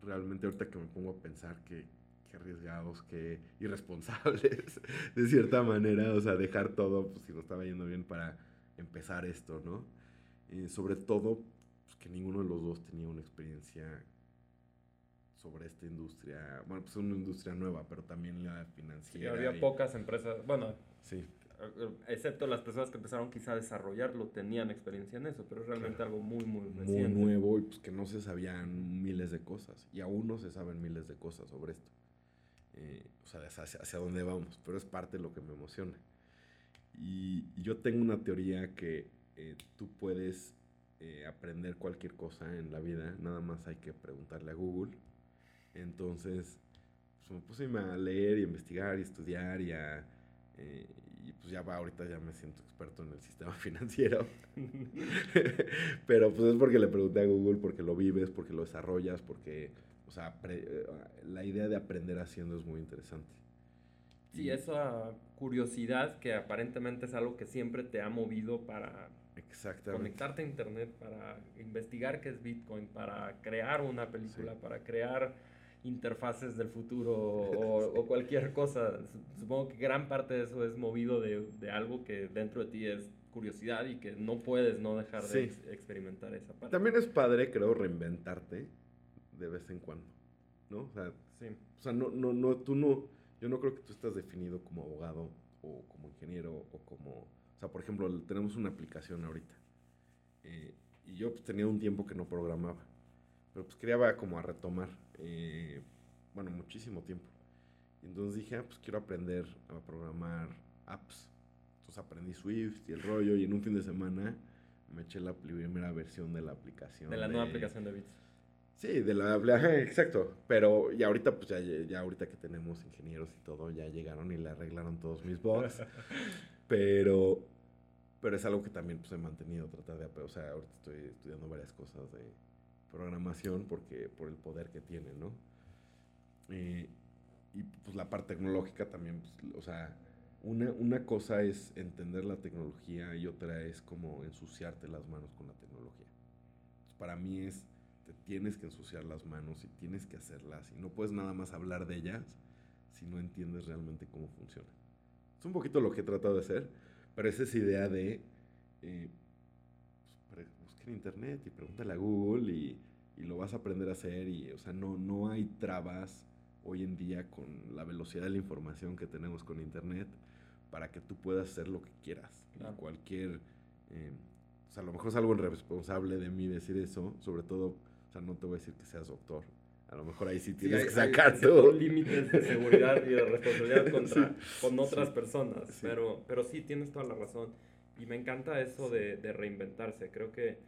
realmente ahorita que me pongo a pensar que, arriesgados, que irresponsables, [LAUGHS] de cierta manera, o sea, dejar todo, pues si no estaba yendo bien para empezar esto, ¿no? Y sobre todo, pues, que ninguno de los dos tenía una experiencia sobre esta industria, bueno, pues una industria nueva, pero también la financiera. Sí, había pocas empresas, bueno, sí. Excepto las personas que empezaron quizá a desarrollarlo, tenían experiencia en eso, pero es realmente algo muy, muy reciente. Muy nuevo y pues que no se sabían miles de cosas, y aún no se saben miles de cosas sobre esto. Eh, o sea, hacia, hacia, dónde vamos, pero es parte de lo que me emociona. Y, yo tengo una teoría que eh, tú puedes aprender cualquier cosa en la vida, nada más hay que preguntarle a Google. Entonces, pues me puse a leer y a investigar y estudiar y a y pues ya va, ahorita ya me siento experto en el sistema [LAUGHS] financiero. [LAUGHS] Pero pues es porque le pregunté a Google, porque lo vives, porque lo desarrollas, porque, o sea, eh, la idea de aprender haciendo es muy interesante. Sí, esa curiosidad que aparentemente es algo que siempre te ha movido para conectarte a internet, para investigar qué es Bitcoin, para crear una película, para crear interfaces del futuro [LAUGHS] o, cualquier cosa. Supongo que gran parte de eso es movido de, de, algo que dentro de ti es curiosidad y que no puedes no dejar de experimentar esa parte. También es padre, creo, reinventarte de vez en cuando, ¿no? O sea, o sea no, no, no, tú no, yo no creo que tú estás definido como abogado o como ingeniero o como, o sea, por ejemplo, tenemos una aplicación ahorita eh, y yo pues, tenía un tiempo que no programaba pero pues quería como a retomar, eh, bueno, muchísimo tiempo. Y entonces dije, ah, pues quiero aprender a programar apps. Entonces aprendí Swift y el rollo y en un fin de semana me eché la primera versión de la aplicación. De la nueva aplicación de Bits. Sí, de la exacto. Pero ya ahorita, pues ya, ya ahorita que tenemos ingenieros y todo, ya llegaron y le arreglaron todos mis bugs. [LAUGHS] pero, pero es algo que también pues, he mantenido, tratar de, o sea, ahorita estoy estudiando varias cosas de programación porque, por el poder que tiene, ¿no? Eh, y pues la parte tecnológica también, pues, o sea, una, una cosa es entender la tecnología y otra es como ensuciarte las manos con la tecnología. para mí es, te tienes que ensuciar las manos y tienes que hacerlas y no puedes nada más hablar de ellas si no entiendes realmente cómo funciona. Es un poquito lo que he tratado de hacer, pero es esa idea de eh, pues, busca en internet y pregúntale a Google y, y, lo vas a aprender a hacer y, o sea, no, no hay trabas hoy en día con la velocidad de la información que tenemos con internet para que tú puedas hacer lo que quieras. cualquier... Eh, o sea, a lo mejor es algo irresponsable de mí decir eso, sobre todo, o sea, no te voy a decir que seas doctor. A lo mejor ahí sí tienes que sacar todo. límites de seguridad y de responsabilidad [LAUGHS] contra, con otras personas. Pero, pero sí, tienes toda la razón. Y me encanta eso de, de reinventarse. Creo que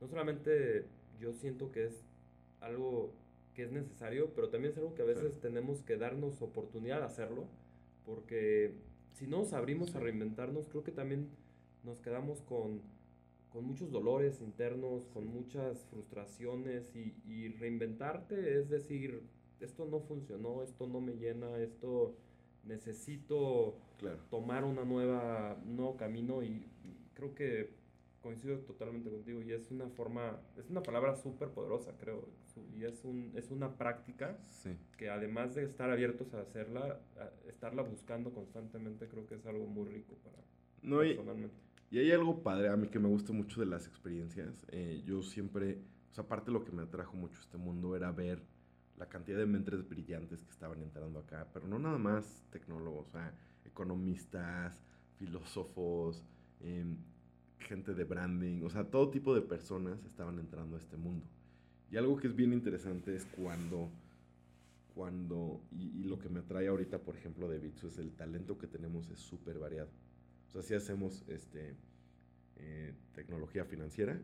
no solamente yo siento que es algo que es necesario, pero también es algo que a veces tenemos que darnos oportunidad de hacerlo, porque si no nos abrimos a reinventarnos, creo que también nos quedamos con, con muchos dolores internos, con muchas frustraciones y, y, reinventarte es decir, esto no funcionó, esto no me llena, esto necesito tomar una nueva, un nuevo camino y creo que coincido totalmente contigo y es una forma, es una palabra súper poderosa, creo, y es, un, es una práctica que además de estar abiertos a hacerla, estarla buscando constantemente, creo que es algo muy rico para no, personalmente. Y, hay algo padre a mí que me gusta mucho de las experiencias. Eh, yo siempre, o sea, aparte lo que me atrajo mucho este mundo era ver la cantidad de mentes brillantes que estaban entrando acá, pero no nada más tecnólogos, o sea, economistas, filósofos, eh, gente de branding, o sea, todo tipo de personas estaban entrando a este mundo. Y algo que es bien interesante es cuando, cuando, y, lo que me atrae ahorita, por ejemplo, de Bitsu, es el talento que tenemos es súper variado. O sea, sí hacemos este, eh, tecnología financiera,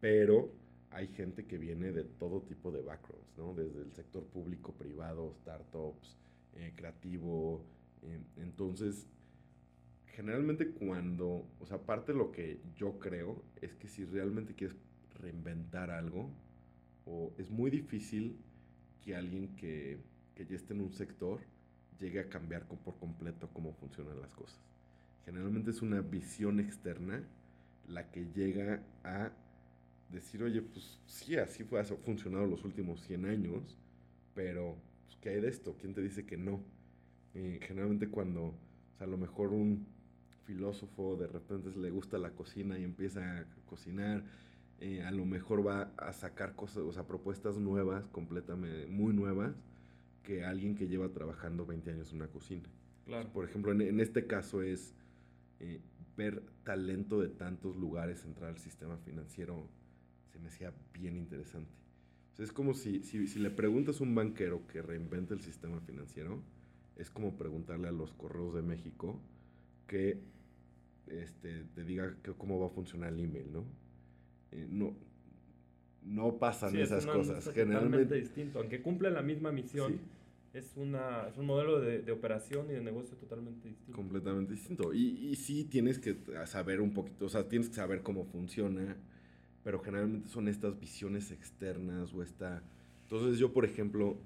pero hay gente que viene de todo tipo de backgrounds, ¿no? Desde el sector público, privado, startups, eh, creativo. Entonces, generalmente cuando, o sea, aparte lo que yo creo es que si realmente quieres reinventar algo, o es muy difícil que alguien que, que ya esté en un sector llegue a cambiar por completo cómo funcionan las cosas. Generalmente es una visión externa la que llega a decir, oye, pues sí, así fue, ha funcionado los últimos 100 años, pero pues, ¿qué hay de esto? ¿Quién te dice que no? generalmente cuando, o sea, a lo mejor un, filósofo de repente le gusta la cocina y empieza a cocinar, eh, a lo mejor va a sacar cosas, o sea, propuestas nuevas, completamente, muy nuevas, que alguien que lleva trabajando 20 años en una cocina. Claro. por ejemplo, en, este caso es eh, ver talento de tantos lugares entrar al sistema financiero, se me hacía bien interesante. es como si, si, si le preguntas a un banquero que reinvente el sistema financiero, es como preguntarle a los correos de México que este, te diga que, cómo va a funcionar el email, ¿no? Eh, no, no pasan esas cosas. Generalmente distinto, aunque cumple la misma misión. Es, una, es un modelo de, de, operación y de negocio totalmente distinto. Completamente distinto. Y, y sí tienes que saber un poquito, o sea, tienes que saber cómo funciona, pero generalmente son estas visiones externas o esta... Entonces yo, por ejemplo,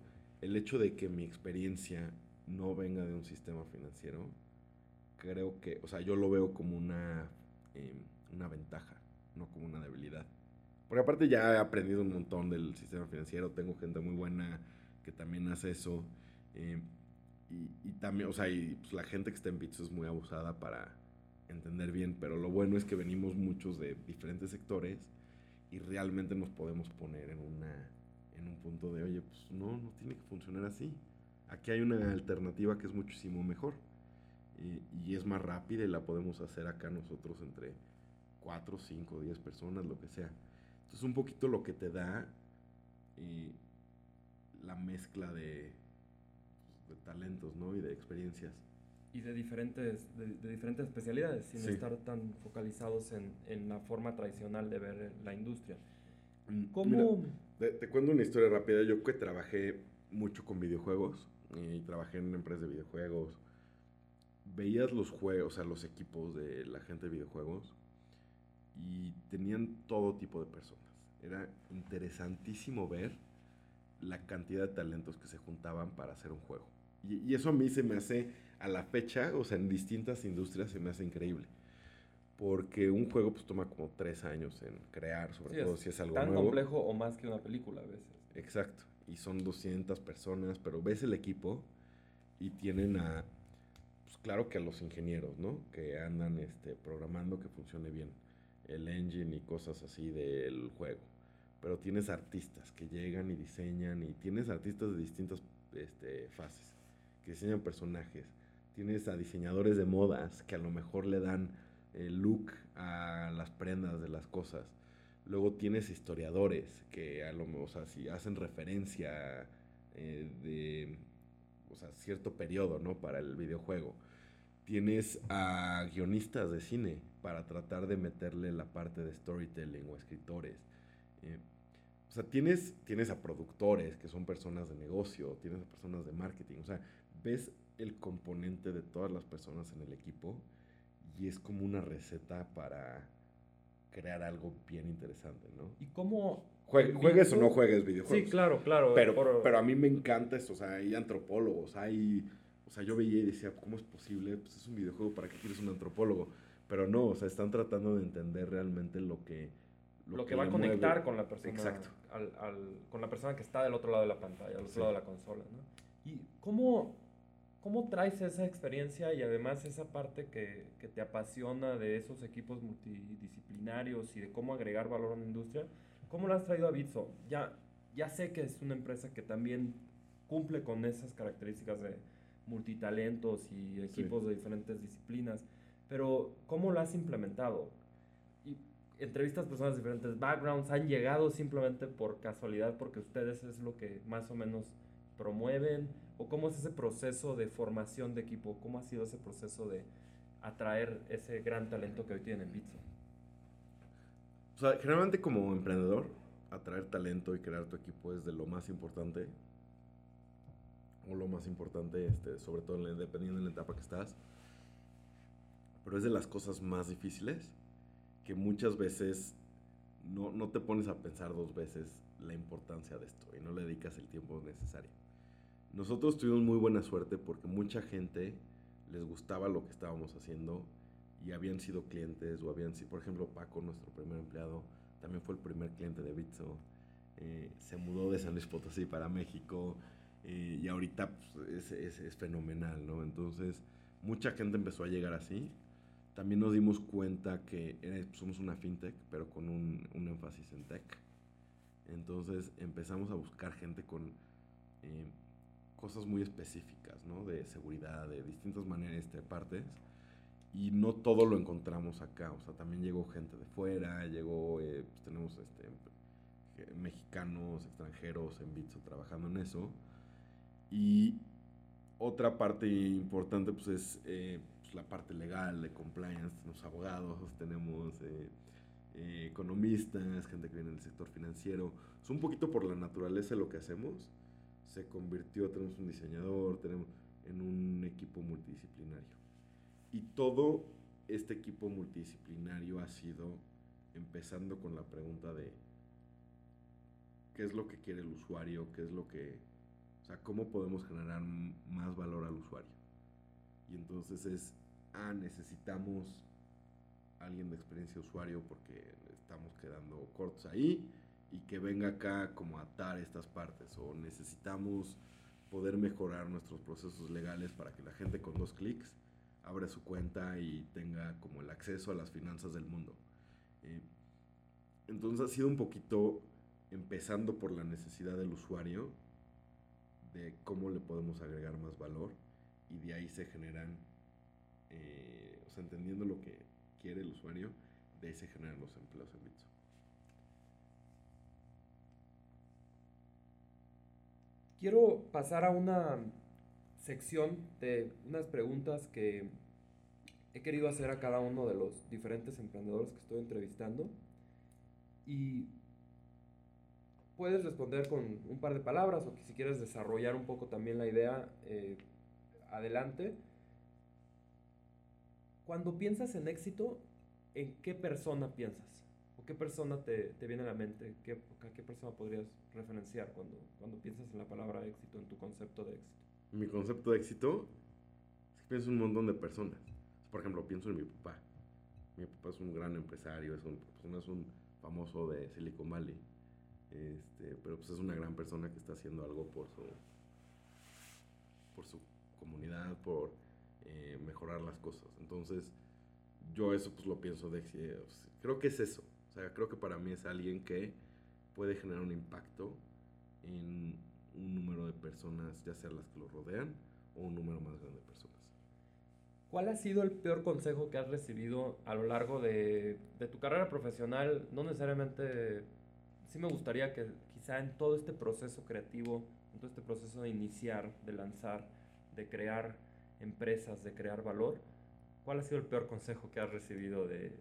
el hecho de que mi experiencia no venga de un sistema financiero, creo que, o sea, yo lo veo como una, em, una ventaja, no como una debilidad. Porque aparte ya he aprendido un montón del sistema financiero, tengo gente muy buena que también hace eso. Em, y, y, también, o sea, y, pues, la gente que está en Bits es muy abusada para entender bien, pero lo bueno es que venimos muchos de diferentes sectores y realmente nos podemos poner en, una, en un punto de, oye, pues no, no tiene que funcionar así. Aquí hay una alternativa que es muchísimo mejor y es más rápida y la podemos hacer acá nosotros entre 4, 5, 10 personas, lo que sea. Entonces un poquito lo que te da eh, la mezcla de, de, talentos, ¿no? Y de experiencias. Y de diferentes, de, diferentes especialidades, sin estar tan focalizados en, en, la forma tradicional de ver la industria. Mm, ¿Cómo...? te, te, cuento una historia rápida. Yo que trabajé mucho con videojuegos y trabajé en empresas de videojuegos, veías los juegos, o sea, los equipos de la gente de videojuegos y tenían todo tipo de personas. Era interesantísimo ver la cantidad de talentos que se juntaban para hacer un juego. Y, eso a mí se me hace, a la fecha, o sea, en distintas industrias se me hace increíble. Porque un juego pues toma como tres años en crear, sobre todo si es algo tan complejo o más que una película a veces. Exacto. Y son 200 personas, pero ves el equipo y tienen a, pues claro que a los ingenieros, ¿no? Que andan este, programando que funcione bien el engine y cosas así del juego. Pero tienes artistas que llegan y diseñan y tienes artistas de distintas este, fases que diseñan personajes. Tienes a diseñadores de modas que a lo mejor le dan el look a las prendas de las cosas. Luego tienes historiadores que a lo o sea, si hacen referencia eh, de o cierto periodo, ¿no? Para el videojuego. Tienes a guionistas de cine para tratar de meterle la parte de storytelling o escritores. Eh, o sea, tienes, tienes a productores que son personas de negocio, tienes a personas de marketing. O sea, ves el componente de todas las personas en el equipo y es como una receta para crear algo bien interesante, ¿no? ¿Y cómo... juegues o no juegues videojuegos. Sí, claro, claro. Pero, pero a mí me encanta esto, o sea, hay antropólogos, hay... O sea, yo veía y decía, ¿cómo es posible? Pues es un videojuego, ¿para qué quieres un antropólogo? Pero no, o sea, están tratando de entender realmente lo que... Lo, que, va a conectar con la persona. Exacto. Al, con la persona que está del otro lado de la pantalla, al otro lado de la consola, ¿no? ¿Y cómo, cómo traes esa experiencia y además esa parte que, que, te apasiona de esos equipos multidisciplinarios y de cómo agregar valor a una industria? ¿Cómo lo has traído a Bitso? Ya, ya sé que es una empresa que también cumple con esas características de multitalentos y equipos de diferentes disciplinas pero ¿cómo lo has implementado? Entrevistas personas de diferentes backgrounds, han llegado simplemente por casualidad porque ustedes es lo que más o menos promueven, o cómo es ese proceso de formación de equipo, cómo ha sido ese proceso de atraer ese gran talento que hoy tienen en Bitso. O sea, generalmente como emprendedor, atraer talento y crear tu equipo es de lo más importante, o lo más importante, este, sobre todo dependiendo de la etapa que estás pero es de las cosas más difíciles que muchas veces no, no, te pones a pensar dos veces la importancia de esto y no le dedicas el tiempo necesario. Nosotros tuvimos muy buena suerte porque mucha gente les gustaba lo que estábamos haciendo y habían sido clientes o habían sido, por ejemplo, Paco, nuestro primer empleado, también fue el primer cliente de Bitso. Eh, se mudó de San Luis Potosí para México eh, y ahorita pues, es, es, es, fenomenal, ¿no? Entonces, mucha gente empezó a llegar así también nos dimos cuenta que eh, somos una fintech, pero con un, un, énfasis en tech. Entonces empezamos a buscar gente con eh, cosas muy específicas, ¿no? De seguridad, de distintas maneras, de partes. Y no todo lo encontramos acá. O sea, también llegó gente de fuera, llegó, eh, pues tenemos este, mexicanos, extranjeros en Bitso trabajando en eso. Y otra parte importante, pues es pues, la parte legal, de compliance, tenemos abogados, tenemos eh, eh, economistas, gente que viene del sector financiero. Es un poquito por la naturaleza de lo que hacemos. Se convirtió, tenemos un diseñador, tenemos en un equipo multidisciplinario. Y todo este equipo multidisciplinario ha sido empezando con la pregunta de qué es lo que quiere el usuario, qué es lo que, o sea, cómo podemos generar más valor al usuario. Y entonces es, ah, necesitamos alguien de experiencia usuario porque estamos quedando cortos ahí y que venga acá como a atar estas partes o necesitamos poder mejorar nuestros procesos legales para que la gente con dos clics abra su cuenta y tenga como el acceso a las finanzas del mundo. Eh, entonces ha sido un poquito empezando por la necesidad del usuario de cómo le podemos agregar más valor y de ahí se generan, eh, o sea, entendiendo lo que quiere el usuario, de ahí se generan los empleos en Bitso. Quiero pasar a una sección de unas preguntas que he querido hacer a cada uno de los diferentes emprendedores que estoy entrevistando. Y puedes responder con un par de palabras o que si quieres desarrollar un poco también la idea, eh, adelante. cuando piensas en éxito, ¿en qué persona piensas? ¿O qué persona te, te viene a la mente? ¿Qué, ¿A qué persona podrías referenciar cuando, cuando piensas en la palabra éxito, en tu concepto de éxito? Mi concepto de éxito es que pienso en un montón de personas. Por ejemplo, pienso en mi papá. Mi papá es un gran empresario, es un, pues, es un famoso de Silicon Valley, este, pero pues es una gran persona que está haciendo algo por su, por su comunidad, por eh, mejorar las cosas. Entonces, yo eso pues lo pienso de creo que es eso. O sea, creo que para mí es alguien que puede generar un impacto en un número de personas, ya sea las que lo rodean o un número más grande de personas. ¿Cuál ha sido el peor consejo que has recibido a lo largo de, de, tu carrera profesional? No necesariamente, sí me gustaría que quizá en todo este proceso creativo, en todo este proceso de iniciar, de lanzar, de crear empresas, de crear valor, ¿cuál ha sido el peor consejo que has recibido de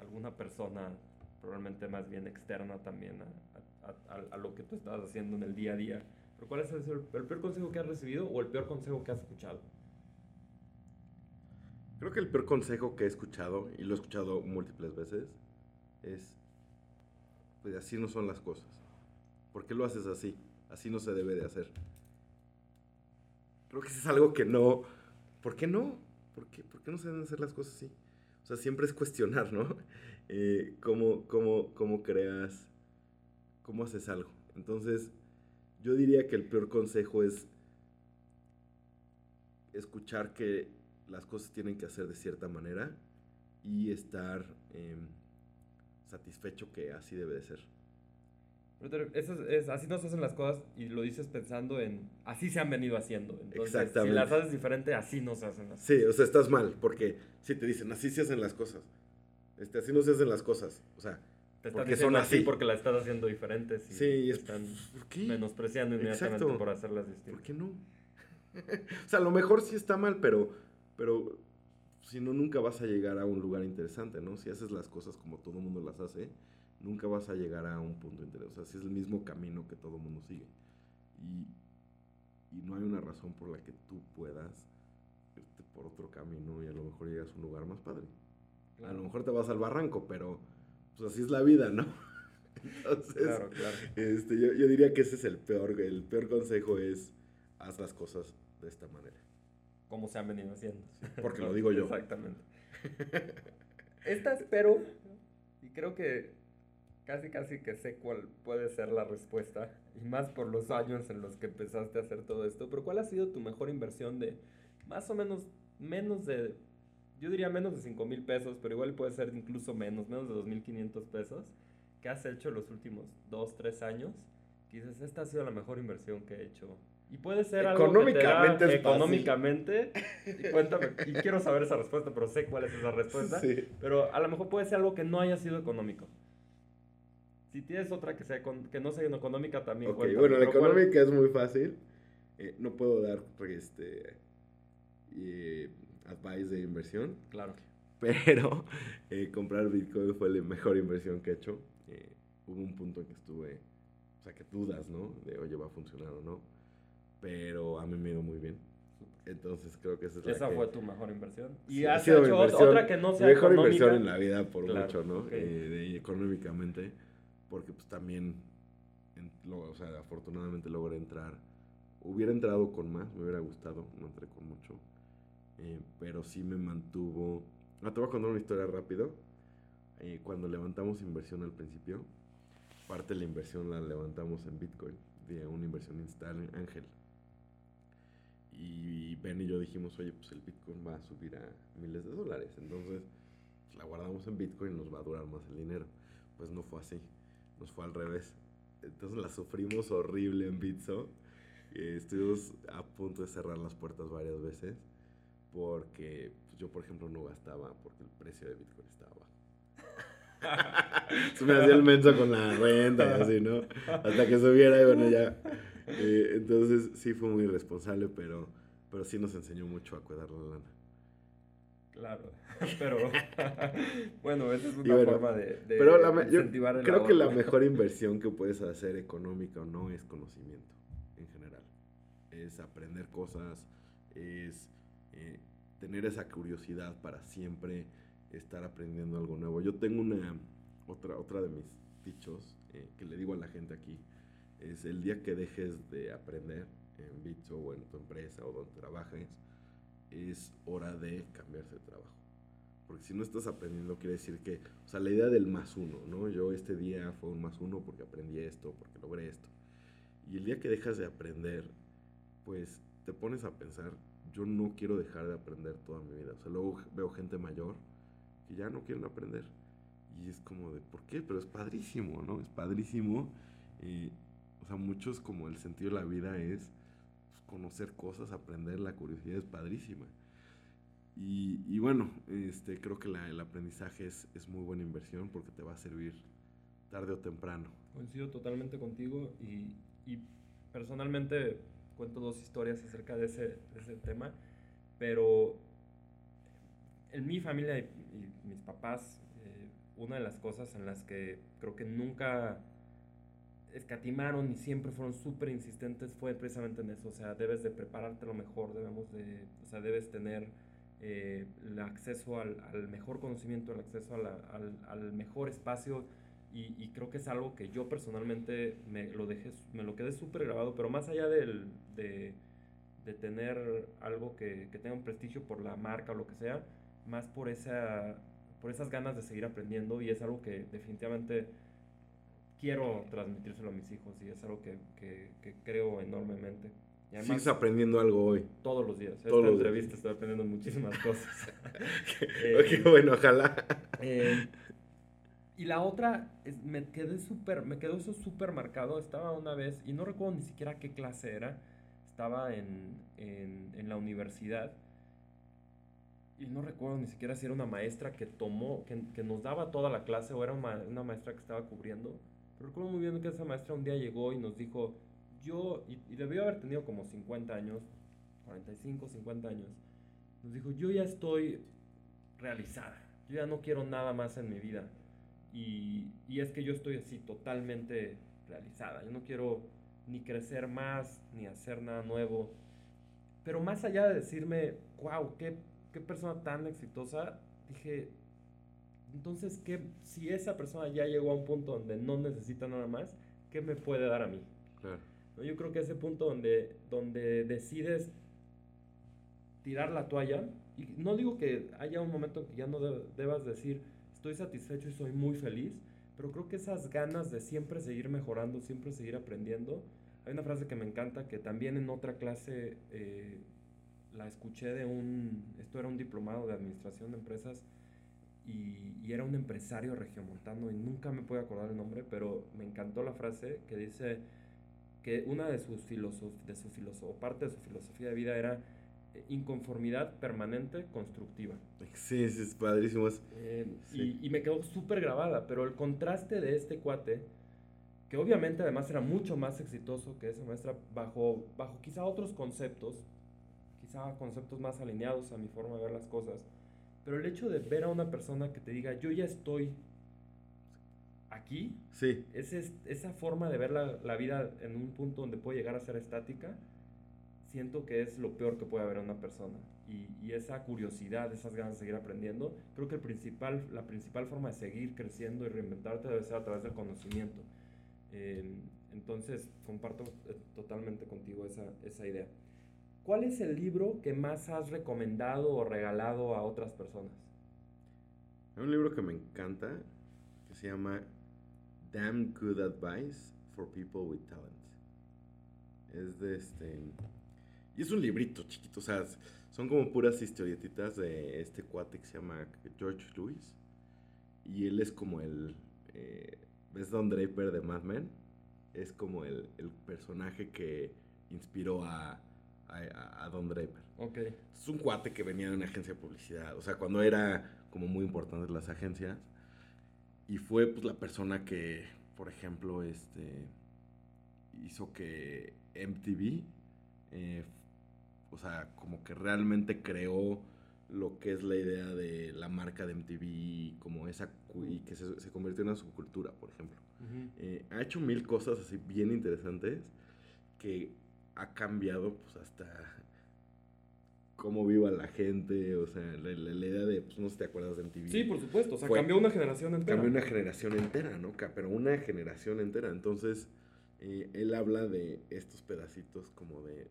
alguna persona, probablemente más bien externa también a, lo que tú estás haciendo en el día a día? ¿Pero cuál sido el, el peor consejo que has recibido o el peor consejo que has escuchado? Creo que el peor consejo que he escuchado, y lo he escuchado múltiples veces, es, pues así no son las cosas. ¿Por qué lo haces así? Así no se debe de hacer. Creo que eso es algo que no... ¿Por qué no? ¿Por qué, ¿Por qué no se deben hacer las cosas así? O sea, siempre es cuestionar, ¿no? [LAUGHS] Eh, cómo, cómo, ¿Cómo creas? ¿Cómo haces algo? Entonces, yo diría que el peor consejo es escuchar que las cosas tienen que hacer de cierta manera y estar eh, satisfecho que así debe de ser. Eso es, así no se hacen las cosas y lo dices pensando en así se han venido haciendo. Entonces, Exactamente. Si las haces diferente, así no se hacen las cosas. Sí, o sea, estás mal, porque si te dicen así se hacen las cosas, este, así no se hacen las cosas. O sea, te están porque son así porque las estás haciendo diferentes y sí, están menospreciando inmediatamente por hacerlas distintas. ¿Por qué no? [LAUGHS] o sea, a lo mejor sí está mal, pero, pero si no, nunca vas a llegar a un lugar interesante, ¿no? Si haces las cosas como todo el mundo las hace, nunca vas a llegar a un punto interesante. O sea, si es el mismo camino que todo el mundo sigue. Y, y, no hay una razón por la que tú puedas irte por otro camino y a lo mejor llegas a un lugar más padre. A lo mejor te vas al barranco, pero pues así es la vida, ¿no? [LAUGHS] Entonces, claro, claro. Este, yo, yo, diría que ese es el peor, el peor consejo es haz las cosas de esta manera. Como se han venido haciendo. Porque lo digo yo. [LAUGHS] Exactamente. Esta espero, y creo que casi casi que sé cuál puede ser la respuesta, y más por los años en los que empezaste a hacer todo esto, pero ¿cuál ha sido tu mejor inversión de más o menos menos de, yo diría menos de 5 mil pesos, pero igual puede ser incluso menos, menos de 2.500 pesos, que has hecho los últimos 2, 3 años? Quizás esta ha sido la mejor inversión que he hecho. Y puede ser algo económicamente que te da, económicamente. Y cuéntame, y quiero saber esa respuesta, pero sé cuál es esa respuesta. Sí. Pero a lo mejor puede ser algo que no haya sido económico. Si tienes otra que, sea que no sea económica, también okay, Bueno, la económica es muy fácil. Eh, no puedo dar este, eh, advice de inversión. Claro. Pero eh, comprar Bitcoin fue la mejor inversión que he hecho. Eh, hubo un punto en que estuve, o sea, que dudas, ¿no? De, oye, va a funcionar o no. Pero a mí me ido muy bien. Entonces creo que esa es esa la fue tu mejor inversión. Y has hecho otra que no sea mejor inversión en la vida por mucho, ¿no? de, económicamente porque pues también, o sea, afortunadamente logré entrar. Hubiera entrado con más, me hubiera gustado, no entré con mucho, eh, pero sí me mantuvo. Ah, te voy a contar una historia rápido. Eh, cuando levantamos inversión al principio, parte de la inversión la levantamos en Bitcoin, de una inversión instal Ángel. Y Ben y yo dijimos, oye, pues el Bitcoin va a subir a miles de dólares, entonces la guardamos en Bitcoin y nos va a durar más el dinero. Pues no fue así nos fue al revés. Entonces la sufrimos horrible en Bitso. estuvimos a punto de cerrar las puertas varias veces porque pues, yo, por ejemplo, no gastaba porque el precio de Bitcoin estaba bajo. [LAUGHS] Se me hacía el menso con la renta y así, ¿no? Hasta que subiera y bueno, ya. Eh, entonces sí fue muy irresponsable, pero, pero sí nos enseñó mucho a cuidar la lana. Claro, [LAUGHS] pero [LAUGHS] bueno, esa es una forma de, de pero la, incentivar Creo que la mejor [LAUGHS] inversión que puedes hacer económica o no es conocimiento en general. Es aprender cosas, es eh, tener esa curiosidad para siempre estar aprendiendo algo nuevo. Yo tengo una, otra, otra de mis dichos eh, que le digo a la gente aquí, es el día que dejes de aprender en Bitso o en tu empresa o donde trabajes, es hora de cambiarse de trabajo. Porque si no estás aprendiendo, quiere decir que, o sea, la idea del más uno, ¿no? Yo este día fue un más uno porque aprendí esto, porque logré esto. Y el día que dejas de aprender, pues te pones a pensar, yo no quiero dejar de aprender toda mi vida. O sea, luego veo gente mayor que ya no quieren aprender. Y es como de, ¿por qué? Pero es padrísimo, ¿no? Es padrísimo. Eh, o sea, muchos como el sentido de la vida es conocer cosas, aprender, la curiosidad es padrísima. Y, bueno, este, creo que el aprendizaje es, es, muy buena inversión porque te va a servir tarde o temprano. Coincido totalmente contigo y, personalmente cuento dos historias acerca de ese, ese tema, pero en mi familia y, mis papás, eh, una de las cosas en las que creo que nunca escatimaron y siempre fueron súper insistentes fue precisamente en eso, o sea, debes de prepararte lo mejor, debemos de, o sea, debes tener eh, el acceso al, al, mejor conocimiento, el acceso al, al, mejor espacio y, y, creo que es algo que yo personalmente me lo dejé, me lo quedé súper grabado, pero más allá del, de, de tener algo que, que tenga un prestigio por la marca o lo que sea, más por, esa, por esas ganas de seguir aprendiendo y es algo que definitivamente quiero transmitírselo a mis hijos y es algo que, que, creo enormemente. Y Sigues aprendiendo algo hoy. Todos los días. Todos Esta entrevista estoy aprendiendo muchísimas [LAUGHS] cosas. eh, bueno, ojalá. Eh, y la otra, me quedé súper, me quedó eso súper marcado. Estaba una vez, y no recuerdo ni siquiera qué clase era, estaba en, en, en la universidad y no recuerdo ni siquiera si era una maestra que tomó, que, que nos daba toda la clase o era una, una, maestra que estaba cubriendo. Pero recuerdo muy bien que esa maestra un día llegó y nos dijo, yo, y, y debió haber tenido como 50 años, 45, 50 años, nos dijo, yo ya estoy realizada, yo ya no quiero nada más en mi vida. Y, y es que yo estoy así totalmente realizada, yo no quiero ni crecer más, ni hacer nada nuevo. Pero más allá de decirme, wow, qué qué persona tan exitosa, dije, entonces, ¿qué, si esa persona ya llegó a un punto donde no necesita nada más, ¿qué me puede dar a mí? Claro. Yo creo que ese punto donde, donde decides tirar la toalla, y no digo que haya un momento en que ya no debas decir, estoy satisfecho y soy muy feliz, pero creo que esas ganas de siempre seguir mejorando, siempre seguir aprendiendo, hay una frase que me encanta que también en otra clase eh, la escuché de un, esto era un diplomado de administración de empresas y, y, era un empresario regiomontano y nunca me puedo acordar el nombre, pero me encantó la frase que dice que una de sus filosof, de su filosof, parte de su filosofía de vida era eh, inconformidad permanente constructiva. Sí, sí, es padrísimo. Eh, y, y, me quedó súper grabada, pero el contraste de este cuate, que obviamente además era mucho más exitoso que esa maestra, bajo, bajo quizá otros conceptos, quizá conceptos más alineados a mi forma de ver las cosas, pero el hecho de ver a una persona que te diga, yo ya estoy aquí, sí. es, esa forma de ver la, la, vida en un punto donde puede llegar a ser estática, siento que es lo peor que puede haber en una persona. Y, y, esa curiosidad, esas ganas de seguir aprendiendo, creo que el principal, la principal forma de seguir creciendo y reinventarte debe ser a través del conocimiento. Eh, entonces, comparto eh, totalmente contigo esa, esa idea. ¿Cuál es el libro que más has recomendado o regalado a otras personas? Hay un libro que me encanta que se llama Damn Good Advice for People with Talent. Es de este. Y es un librito chiquito, o sea, son como puras historietitas de este cuate que se llama George Lewis. Y él es como el. Eh, ¿Ves Don Draper de Mad Men? Es como el, el personaje que inspiró a a, Don Draper. Ok. Es un cuate que venía de una agencia de publicidad, o sea, cuando era como muy importante las agencias. Y fue pues la persona que, por ejemplo, este, hizo que MTV, eh, o sea, como que realmente creó lo que es la idea de la marca de MTV, como esa, y que se, se convirtió en una subcultura, por ejemplo. Eh, ha hecho mil cosas así bien interesantes que ha cambiado pues hasta cómo viva la gente, o sea, la, idea de, pues no sé si te acuerdas de MTV. Sí, por supuesto, o sea, cambió una generación entera. Cambió una generación entera, ¿no? Pero una generación entera, entonces eh, él habla de estos pedacitos como de,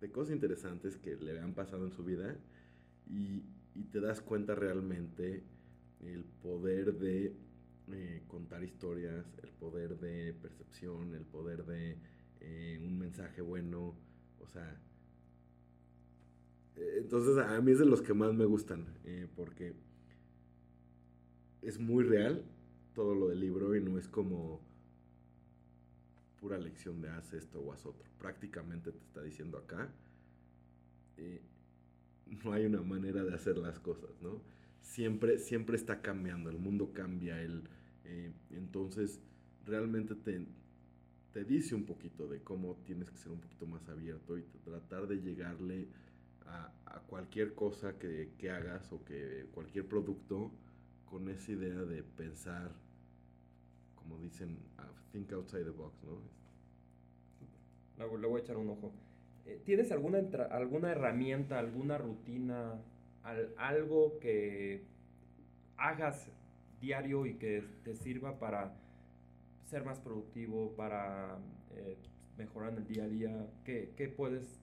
de cosas interesantes que le han pasado en su vida y, y te das cuenta realmente el poder de eh, contar historias, el poder de percepción, el poder de eh, un mensaje bueno, o sea, eh, entonces a mí es de los que más me gustan, porque es muy real todo lo del libro y no es como pura lección de haz esto o haz otro. Prácticamente te está diciendo acá, no hay una manera de hacer las cosas, ¿no? Siempre, siempre está cambiando, el mundo cambia, el, eh, entonces realmente te, te dice un poquito de cómo tienes que ser un poquito más abierto y tratar de llegarle a, cualquier cosa que, que, hagas o que cualquier producto con esa idea de pensar, como dicen, think outside the box, ¿no? Le voy a echar un ojo. Eh, ¿Tienes alguna, alguna herramienta, alguna rutina, algo que hagas diario y que te sirva para ser más productivo, para eh, mejorar en el día a día? ¿Qué, ¿Qué, puedes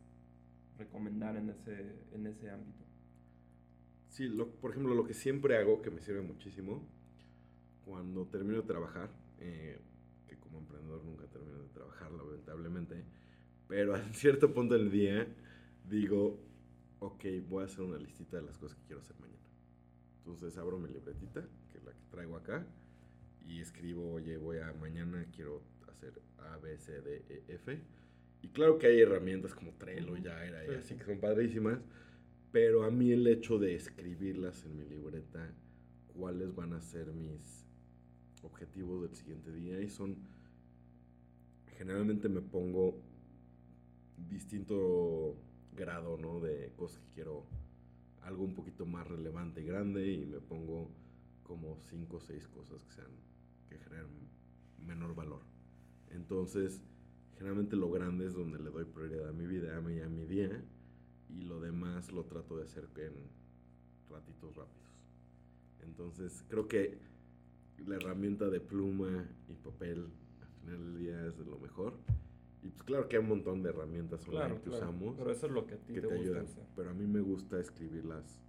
recomendar en ese, en ese ámbito? Sí, lo, por ejemplo, lo que siempre hago, que me sirve muchísimo, cuando termino de trabajar, eh, que como emprendedor nunca termino de trabajar, lamentablemente, pero a cierto punto del día digo, ok, voy a hacer una listita de las cosas que quiero hacer mañana. Entonces abro mi libretita, que es la que traigo acá, y escribo, oye, voy a mañana quiero hacer A, B, C, D, E, F. Y claro que hay herramientas como Trello, ya era, y así que son padrísimas, pero a mí el hecho de escribirlas en mi libreta, cuáles van a ser mis objetivos del siguiente día, y son, generalmente me pongo distinto grado, ¿no? De cosas que quiero algo un poquito más relevante y grande y me pongo como cinco o seis cosas que sean que generen menor valor. Entonces, generalmente lo grande es donde le doy prioridad a mi vida, a mi, a mi día y lo demás lo trato de hacer en ratitos rápidos. Entonces, creo que la herramienta de pluma y papel al final del día es de lo mejor. Y pues claro que hay un montón de herramientas online que usamos. Pero eso es lo que a ti te, gusta ayudan, Pero a mí me gusta escribirlas.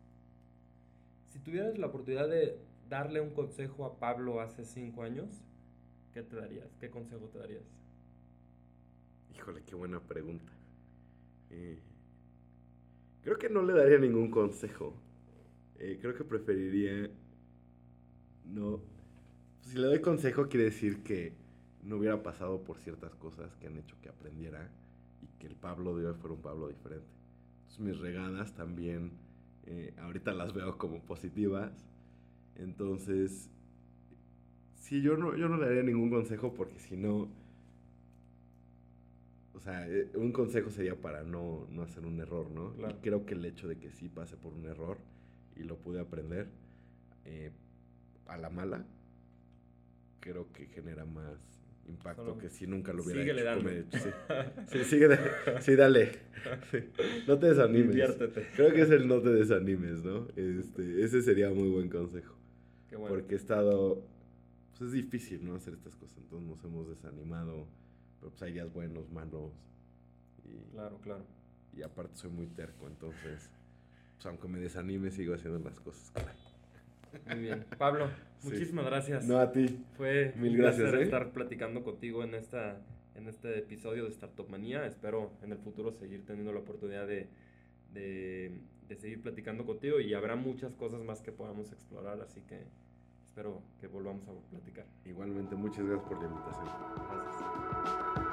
Si tuvieras la oportunidad de darle un consejo a Pablo hace cinco años, ¿qué te darías? ¿Qué consejo te darías? Híjole, qué buena pregunta. Eh, creo que no le daría ningún consejo. Eh, creo que preferiría no... Si le doy consejo quiere decir que no hubiera pasado por ciertas cosas que han hecho que aprendiera y que el Pablo de hoy fuera un Pablo diferente. Mis regadas también, eh, ahorita las veo como positivas. Entonces, sí, yo no, yo no le daría ningún consejo porque si no, o sea, eh, un consejo sería para no, no hacer un error, ¿no? Y creo que el hecho de que sí pase por un error y lo pude aprender eh, a la mala, creo que genera más impacto que si nunca lo hubiera Síguele hecho. [LAUGHS] Sí. sí, sigue, sí, dale. No te desanimes. Creo que es el no te desanimes, ¿no? Este, ese sería muy buen consejo. Qué bueno. Porque he estado... Pues es difícil, ¿no? Hacer estas cosas. Entonces nos hemos desanimado. Pero pues hay días buenos, malos. Y, claro, claro. Y aparte soy muy terco, entonces... Pues aunque me desanime, sigo haciendo las cosas. Muy bien. Pablo, muchísimas gracias. No, a ti. Fue Mil un gracias, placer ¿eh? estar platicando contigo en, esta, en este episodio de Startup Manía. Espero en el futuro seguir teniendo la oportunidad de, de, de seguir platicando contigo y habrá muchas cosas más que podamos explorar, así que espero que volvamos a platicar. Igualmente, muchas gracias por la invitación. Gracias.